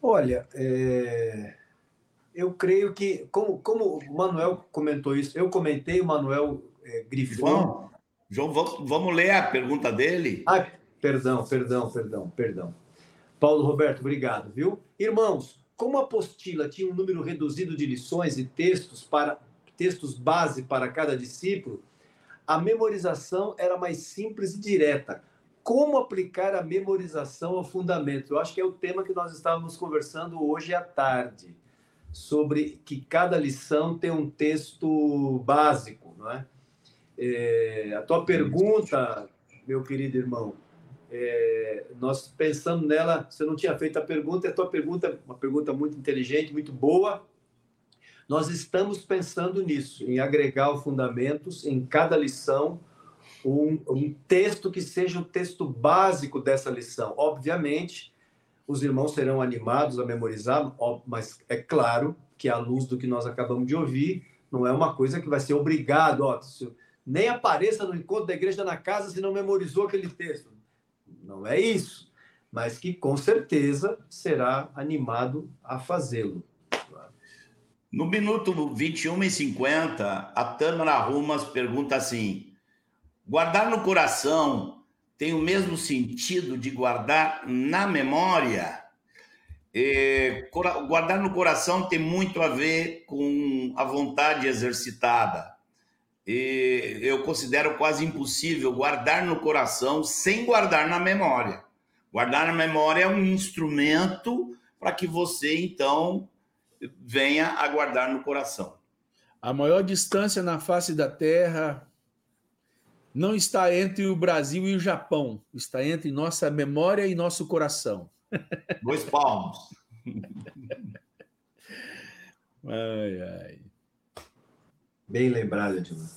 Olha, é... eu creio que, como, como o Manuel comentou isso, eu comentei, o Manuel é, grifou. João, João vamos, vamos ler a pergunta dele? Ah, perdão, perdão, perdão, perdão. Paulo Roberto, obrigado, viu? Irmãos, como a apostila tinha um número reduzido de lições e textos para textos base para cada discípulo, a memorização era mais simples e direta. Como aplicar a memorização ao fundamento? Eu acho que é o tema que nós estávamos conversando hoje à tarde, sobre que cada lição tem um texto básico, não é? é a tua pergunta, meu querido irmão, é, nós pensamos nela, você não tinha feito a pergunta, a tua pergunta, uma pergunta muito inteligente, muito boa. Nós estamos pensando nisso, em agregar fundamentos em cada lição, um, um texto que seja o texto básico dessa lição. Obviamente, os irmãos serão animados a memorizar, mas é claro que à luz do que nós acabamos de ouvir, não é uma coisa que vai ser obrigado, ó, nem apareça no encontro da igreja na casa se não memorizou aquele texto não é isso, mas que com certeza será animado a fazê-lo. No minuto 21 e 50, a Tâmara Rumas pergunta assim: guardar no coração tem o mesmo sentido de guardar na memória? E, guardar no coração tem muito a ver com a vontade exercitada e eu considero quase impossível guardar no coração sem guardar na memória. Guardar na memória é um instrumento para que você, então, venha a guardar no coração. A maior distância na face da Terra não está entre o Brasil e o Japão, está entre nossa memória e nosso coração. Dois palmos. ai, ai. Bem lembrado, Edmund.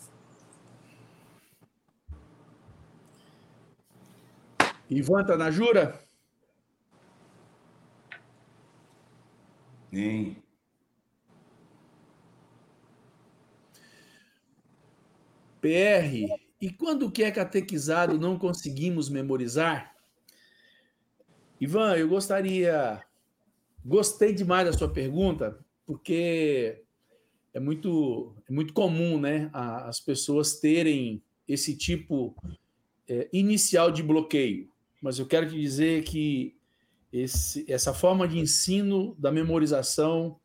Ivan, tá na jura? Sim. PR, e quando que é catequizado não conseguimos memorizar? Ivan, eu gostaria. Gostei demais da sua pergunta, porque é muito, é muito comum né, as pessoas terem esse tipo é, inicial de bloqueio mas eu quero te dizer que esse, essa forma de ensino da memorização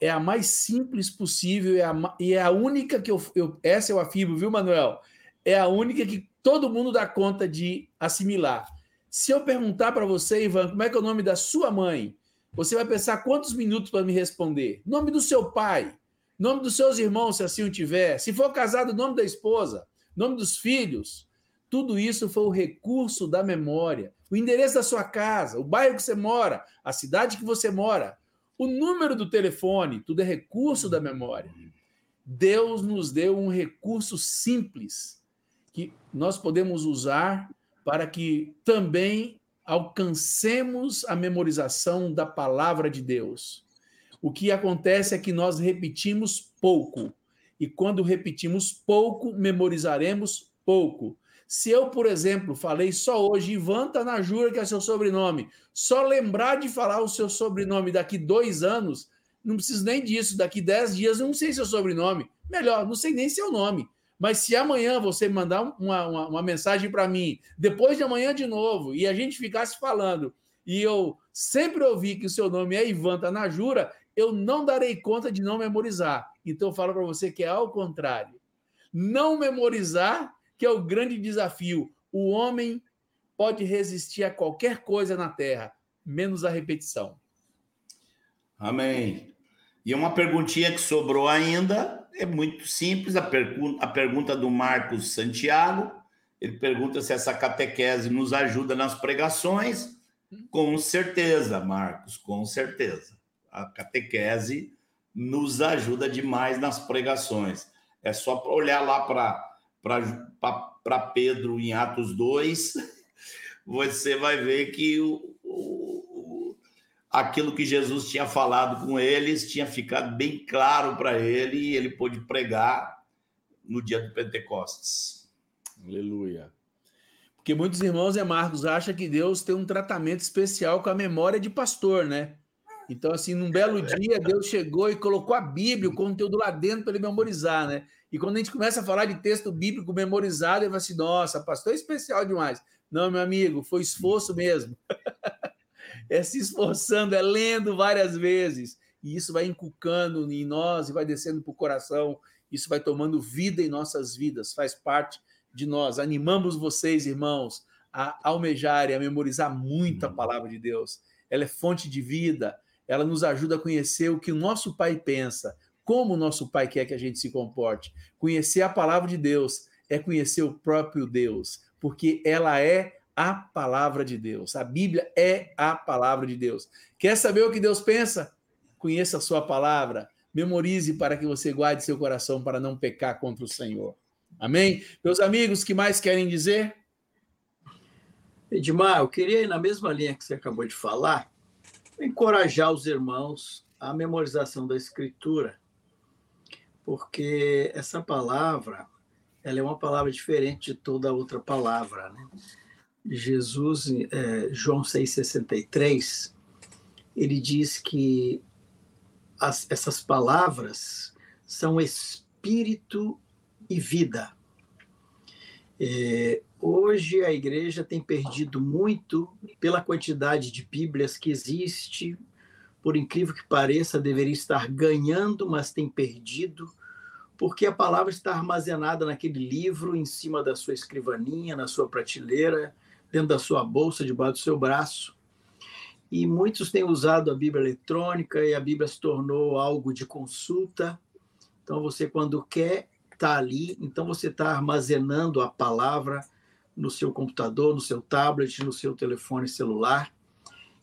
é a mais simples possível é a, e é a única que eu, eu, Essa eu afirmo, viu, Manuel? É a única que todo mundo dá conta de assimilar. Se eu perguntar para você, Ivan, como é que é o nome da sua mãe, você vai pensar quantos minutos para me responder? Nome do seu pai, nome dos seus irmãos, se assim o tiver. Se for casado, nome da esposa, nome dos filhos. Tudo isso foi o recurso da memória. O endereço da sua casa, o bairro que você mora, a cidade que você mora, o número do telefone, tudo é recurso da memória. Deus nos deu um recurso simples que nós podemos usar para que também alcancemos a memorização da palavra de Deus. O que acontece é que nós repetimos pouco. E quando repetimos pouco, memorizaremos pouco. Se eu, por exemplo, falei só hoje, Ivan Tanajura, que é seu sobrenome, só lembrar de falar o seu sobrenome daqui dois anos, não preciso nem disso, daqui dez dias eu não sei seu sobrenome. Melhor, não sei nem seu nome. Mas se amanhã você mandar uma, uma, uma mensagem para mim, depois de amanhã de novo, e a gente ficasse falando, e eu sempre ouvi que o seu nome é Ivan Tanajura, eu não darei conta de não memorizar. Então eu falo para você que é ao contrário. Não memorizar que é o grande desafio. O homem pode resistir a qualquer coisa na Terra, menos a repetição. Amém. E uma perguntinha que sobrou ainda é muito simples a, pergu a pergunta do Marcos Santiago. Ele pergunta se essa catequese nos ajuda nas pregações. Com certeza, Marcos, com certeza. A catequese nos ajuda demais nas pregações. É só olhar lá para Pedro em Atos 2, você vai ver que o, aquilo que Jesus tinha falado com eles tinha ficado bem claro para ele e ele pôde pregar no dia do Pentecostes. Aleluia. Porque muitos irmãos, é Marcos, acham que Deus tem um tratamento especial com a memória de pastor, né? Então, assim, num belo dia, Deus chegou e colocou a Bíblia, o conteúdo lá dentro para ele memorizar, né? E quando a gente começa a falar de texto bíblico memorizado, ele fala assim: nossa, pastor é especial demais. Não, meu amigo, foi esforço mesmo. é se esforçando, é lendo várias vezes. E isso vai inculcando em nós e vai descendo para o coração. Isso vai tomando vida em nossas vidas, faz parte de nós. Animamos vocês, irmãos, a almejar e a memorizar muito a uhum. palavra de Deus. Ela é fonte de vida, ela nos ajuda a conhecer o que o nosso Pai pensa, como o nosso Pai quer que a gente se comporte. Conhecer a palavra de Deus é conhecer o próprio Deus, porque ela é a palavra de Deus. A Bíblia é a palavra de Deus. Quer saber o que Deus pensa? Conheça a sua palavra, memorize para que você guarde seu coração para não pecar contra o Senhor. Amém? Meus amigos, que mais querem dizer? Edmar, eu queria ir na mesma linha que você acabou de falar, encorajar os irmãos à memorização da Escritura, porque essa palavra ela é uma palavra diferente de toda outra palavra, né? Jesus, é, João 6,63, ele diz que as, essas palavras são espírito e vida. É, hoje a igreja tem perdido muito pela quantidade de Bíblias que existe, por incrível que pareça, deveria estar ganhando, mas tem perdido, porque a palavra está armazenada naquele livro, em cima da sua escrivaninha, na sua prateleira, dentro da sua bolsa, debaixo do seu braço. E muitos têm usado a Bíblia eletrônica e a Bíblia se tornou algo de consulta. Então, você, quando quer, está ali. Então, você está armazenando a palavra no seu computador, no seu tablet, no seu telefone celular.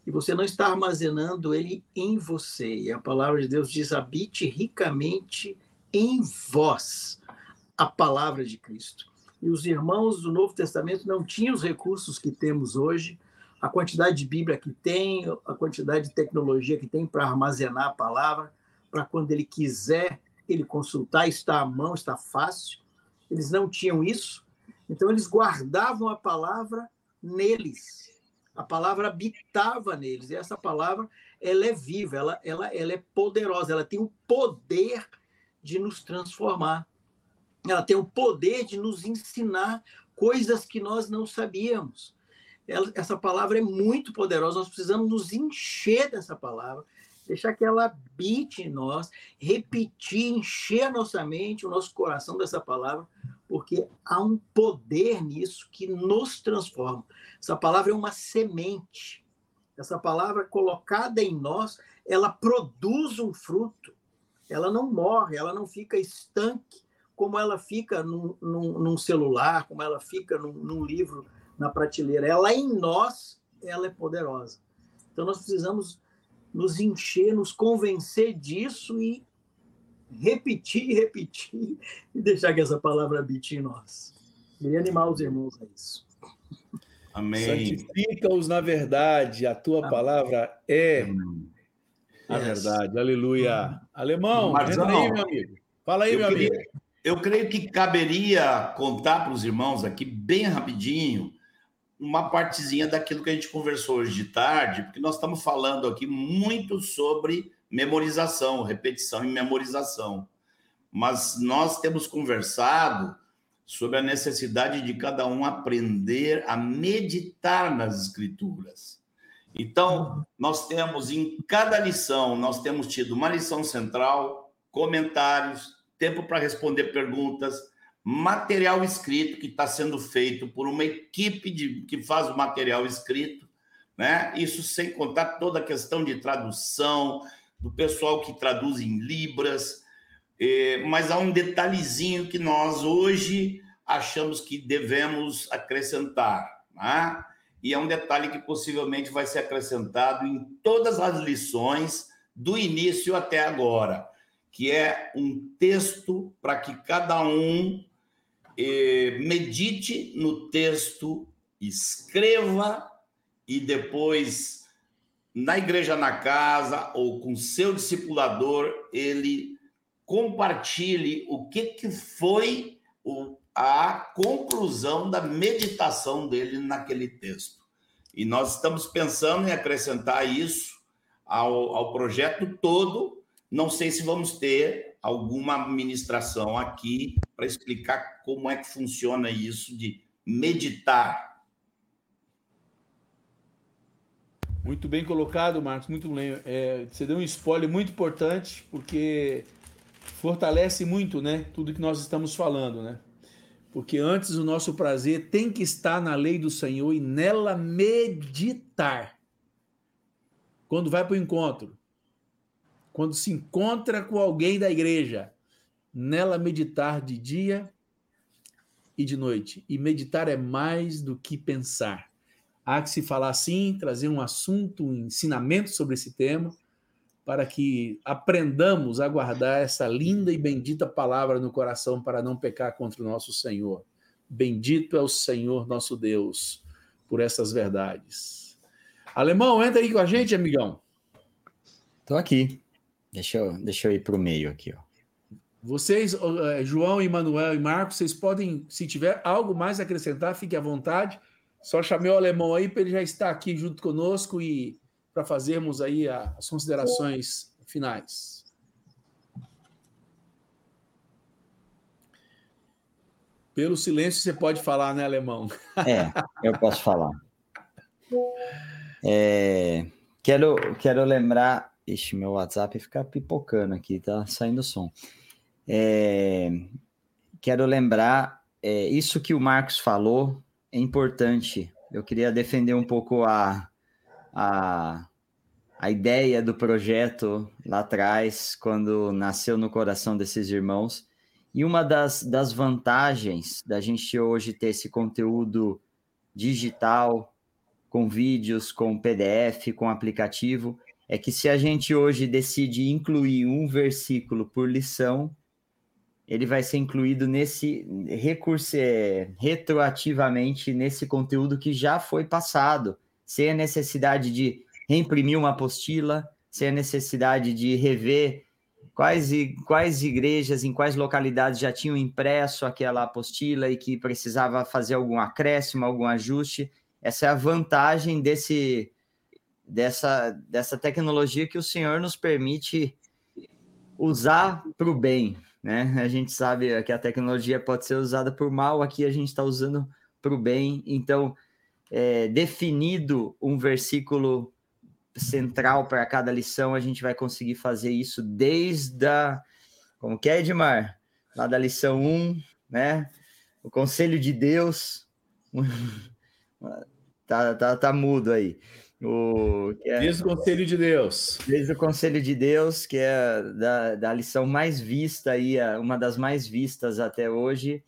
E você não está armazenando ele em você. E a palavra de Deus diz: habite ricamente em vós a palavra de Cristo e os irmãos do Novo Testamento não tinham os recursos que temos hoje, a quantidade de Bíblia que tem, a quantidade de tecnologia que tem para armazenar a palavra, para quando ele quiser ele consultar, está à mão, está fácil. Eles não tinham isso, então eles guardavam a palavra neles. A palavra habitava neles, e essa palavra ela é viva, ela, ela, ela é poderosa, ela tem o poder de nos transformar ela tem o poder de nos ensinar coisas que nós não sabíamos. Ela, essa palavra é muito poderosa, nós precisamos nos encher dessa palavra, deixar que ela habite em nós, repetir, encher a nossa mente, o nosso coração dessa palavra, porque há um poder nisso que nos transforma. Essa palavra é uma semente. Essa palavra colocada em nós, ela produz um fruto. Ela não morre, ela não fica estanque, como ela fica num, num, num celular, como ela fica num, num livro na prateleira. Ela em nós, ela é poderosa. Então nós precisamos nos encher, nos convencer disso e repetir, repetir e deixar que essa palavra habite em nós. E animar os irmãos a isso. Amém. Santifica-os na verdade, a tua Amém. palavra é a verdade. Aleluia. Alemão, entra aí, meu amigo. Fala aí, meu amigo. Eu creio que caberia contar para os irmãos aqui, bem rapidinho, uma partezinha daquilo que a gente conversou hoje de tarde, porque nós estamos falando aqui muito sobre memorização, repetição e memorização. Mas nós temos conversado sobre a necessidade de cada um aprender a meditar nas escrituras. Então, nós temos em cada lição, nós temos tido uma lição central, comentários, tempo para responder perguntas, material escrito que está sendo feito por uma equipe de, que faz o material escrito, né? Isso sem contar toda a questão de tradução, do pessoal que traduz em Libras, eh, mas há um detalhezinho que nós hoje achamos que devemos acrescentar, né? e é um detalhe que possivelmente vai ser acrescentado em todas as lições do início até agora, que é um texto para que cada um eh, medite no texto, escreva e depois na igreja na casa ou com seu discipulador ele compartilhe o que, que foi o, a conclusão da meditação dele naquele texto. E nós estamos pensando em acrescentar isso ao, ao projeto todo. Não sei se vamos ter alguma ministração aqui para explicar como é que funciona isso de meditar. Muito bem colocado, Marcos, muito bem. É, você deu um spoiler muito importante, porque fortalece muito né, tudo que nós estamos falando, né? Porque antes o nosso prazer tem que estar na lei do Senhor e nela meditar. Quando vai para o encontro, quando se encontra com alguém da igreja, nela meditar de dia e de noite. E meditar é mais do que pensar. Há que se falar assim, trazer um assunto, um ensinamento sobre esse tema, para que aprendamos a guardar essa linda e bendita palavra no coração para não pecar contra o nosso Senhor. Bendito é o Senhor nosso Deus por essas verdades. Alemão, entra aí com a gente, amigão. Estou aqui. Deixa eu, deixa eu ir para o meio aqui, ó. Vocês, eh, João, Emanuel e Marcos, vocês podem, se tiver algo mais a acrescentar, fique à vontade. Só chamei o alemão aí para ele já estar aqui junto conosco e para fazermos aí as considerações finais. Pelo silêncio você pode falar, né, alemão? É, eu posso falar. É, quero, quero lembrar Ixi, meu WhatsApp fica pipocando aqui, tá saindo som. É, quero lembrar, é, isso que o Marcos falou é importante. Eu queria defender um pouco a, a, a ideia do projeto lá atrás, quando nasceu no coração desses irmãos. E uma das, das vantagens da gente hoje ter esse conteúdo digital, com vídeos, com PDF, com aplicativo, é que se a gente hoje decide incluir um versículo por lição, ele vai ser incluído nesse recurso é, retroativamente nesse conteúdo que já foi passado, sem a necessidade de reimprimir uma apostila, sem a necessidade de rever quais, quais igrejas, em quais localidades já tinham impresso aquela apostila e que precisava fazer algum acréscimo, algum ajuste. Essa é a vantagem desse dessa, dessa tecnologia que o Senhor nos permite usar para o bem, né? A gente sabe que a tecnologia pode ser usada por mal, aqui a gente está usando para o bem. Então, é, definido um versículo central para cada lição, a gente vai conseguir fazer isso desde a. Como que é, Edmar? Lá da lição 1, né? O conselho de Deus. tá, tá, tá mudo aí. O, é, Desde o Conselho de Deus. Desde o Conselho de Deus, que é da, da lição mais vista aí, uma das mais vistas até hoje.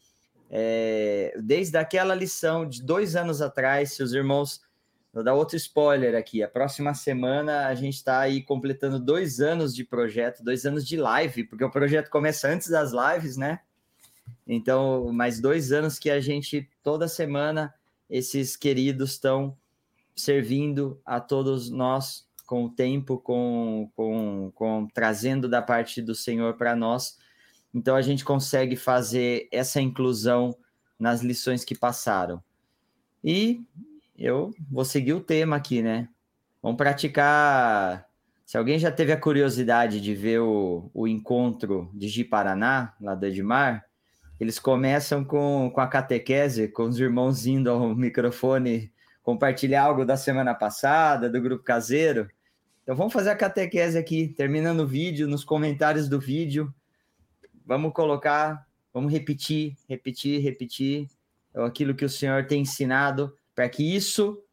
É, desde aquela lição de dois anos atrás, se os irmãos. Vou dar outro spoiler aqui. A próxima semana a gente está aí completando dois anos de projeto, dois anos de live, porque o projeto começa antes das lives, né? Então, mais dois anos que a gente, toda semana, esses queridos estão servindo a todos nós com o tempo, com, com, com trazendo da parte do Senhor para nós. Então a gente consegue fazer essa inclusão nas lições que passaram. E eu vou seguir o tema aqui, né? Vamos praticar. Se alguém já teve a curiosidade de ver o, o encontro de Ji-Paraná, lá do Edmar, eles começam com, com a catequese, com os irmãos indo ao microfone compartilhar algo da semana passada, do grupo caseiro. Então vamos fazer a catequese aqui, terminando o vídeo, nos comentários do vídeo. Vamos colocar, vamos repetir, repetir, repetir aquilo que o Senhor tem ensinado, para que isso,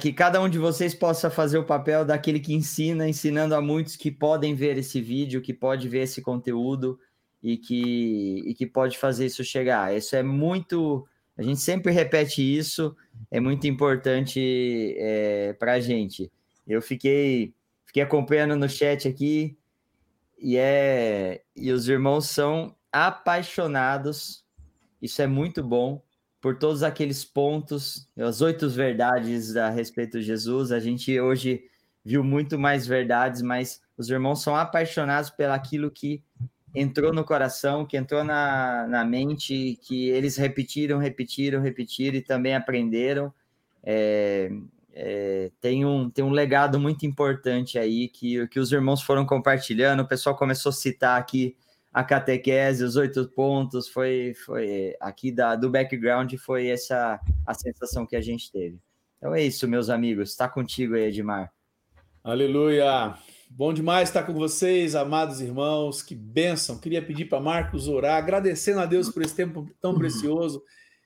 que cada um de vocês possa fazer o papel daquele que ensina, ensinando a muitos que podem ver esse vídeo, que pode ver esse conteúdo e que, e que pode fazer isso chegar. Isso é muito a gente sempre repete isso, é muito importante é, para a gente. Eu fiquei, fiquei acompanhando no chat aqui e é e os irmãos são apaixonados. Isso é muito bom por todos aqueles pontos, as oito verdades a respeito de Jesus. A gente hoje viu muito mais verdades, mas os irmãos são apaixonados pelaquilo que entrou no coração, que entrou na, na mente, que eles repetiram, repetiram, repetiram e também aprenderam. É, é, tem, um, tem um legado muito importante aí que, que os irmãos foram compartilhando, o pessoal começou a citar aqui a catequese, os oito pontos, foi, foi aqui da, do background, foi essa a sensação que a gente teve. Então é isso, meus amigos. Está contigo aí, Edmar. Aleluia! Bom demais estar com vocês, amados irmãos. Que bênção. Queria pedir para Marcos orar, agradecendo a Deus por esse tempo tão uhum. precioso.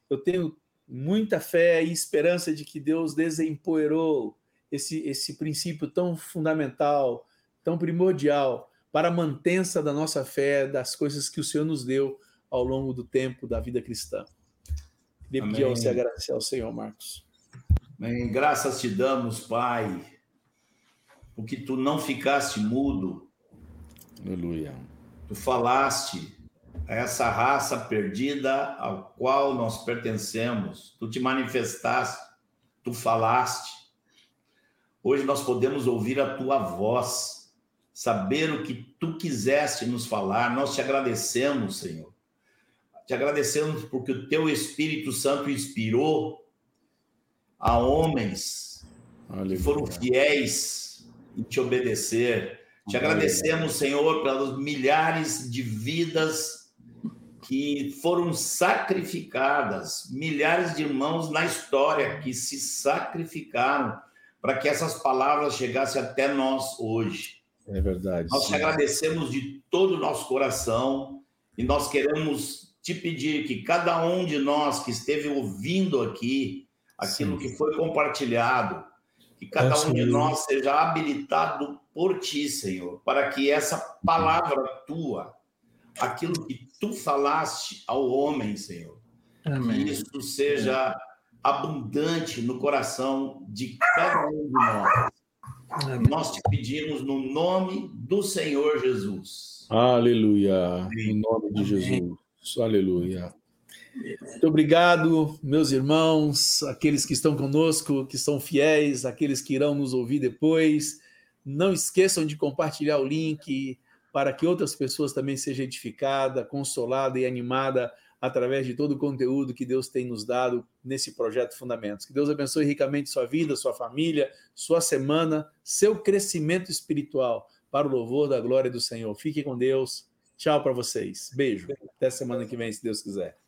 Eu tenho muita fé e esperança de que Deus desempoeirou esse, esse princípio tão fundamental, tão primordial para a mantença da nossa fé, das coisas que o Senhor nos deu ao longo do tempo da vida cristã. Queria pedir ao você agradecer ao Senhor, Marcos. Amém. Graças te damos, Pai porque tu não ficaste mudo. Aleluia. Tu falaste a essa raça perdida ao qual nós pertencemos. Tu te manifestaste, tu falaste. Hoje nós podemos ouvir a tua voz, saber o que tu quiseste nos falar. Nós te agradecemos, Senhor. Te agradecemos porque o teu Espírito Santo inspirou a homens Aleluia. que foram fiéis e te obedecer. Te agradecemos, Senhor, pelas milhares de vidas que foram sacrificadas, milhares de irmãos na história que se sacrificaram para que essas palavras chegassem até nós hoje. É verdade. Nós te agradecemos de todo o nosso coração e nós queremos te pedir que cada um de nós que esteve ouvindo aqui aquilo sim. que foi compartilhado, que cada um de nós seja habilitado por ti, Senhor, para que essa palavra tua, aquilo que tu falaste ao homem, Senhor, Amém. que isso seja abundante no coração de cada um de nós. Amém. Nós te pedimos no nome do Senhor Jesus. Aleluia. Amém. Em nome de Jesus. Aleluia. Muito obrigado, meus irmãos, aqueles que estão conosco, que são fiéis, aqueles que irão nos ouvir depois. Não esqueçam de compartilhar o link para que outras pessoas também sejam edificadas, consoladas e animadas através de todo o conteúdo que Deus tem nos dado nesse projeto Fundamentos. Que Deus abençoe ricamente sua vida, sua família, sua semana, seu crescimento espiritual para o louvor da glória do Senhor. Fique com Deus. Tchau para vocês. Beijo. Até semana que vem, se Deus quiser.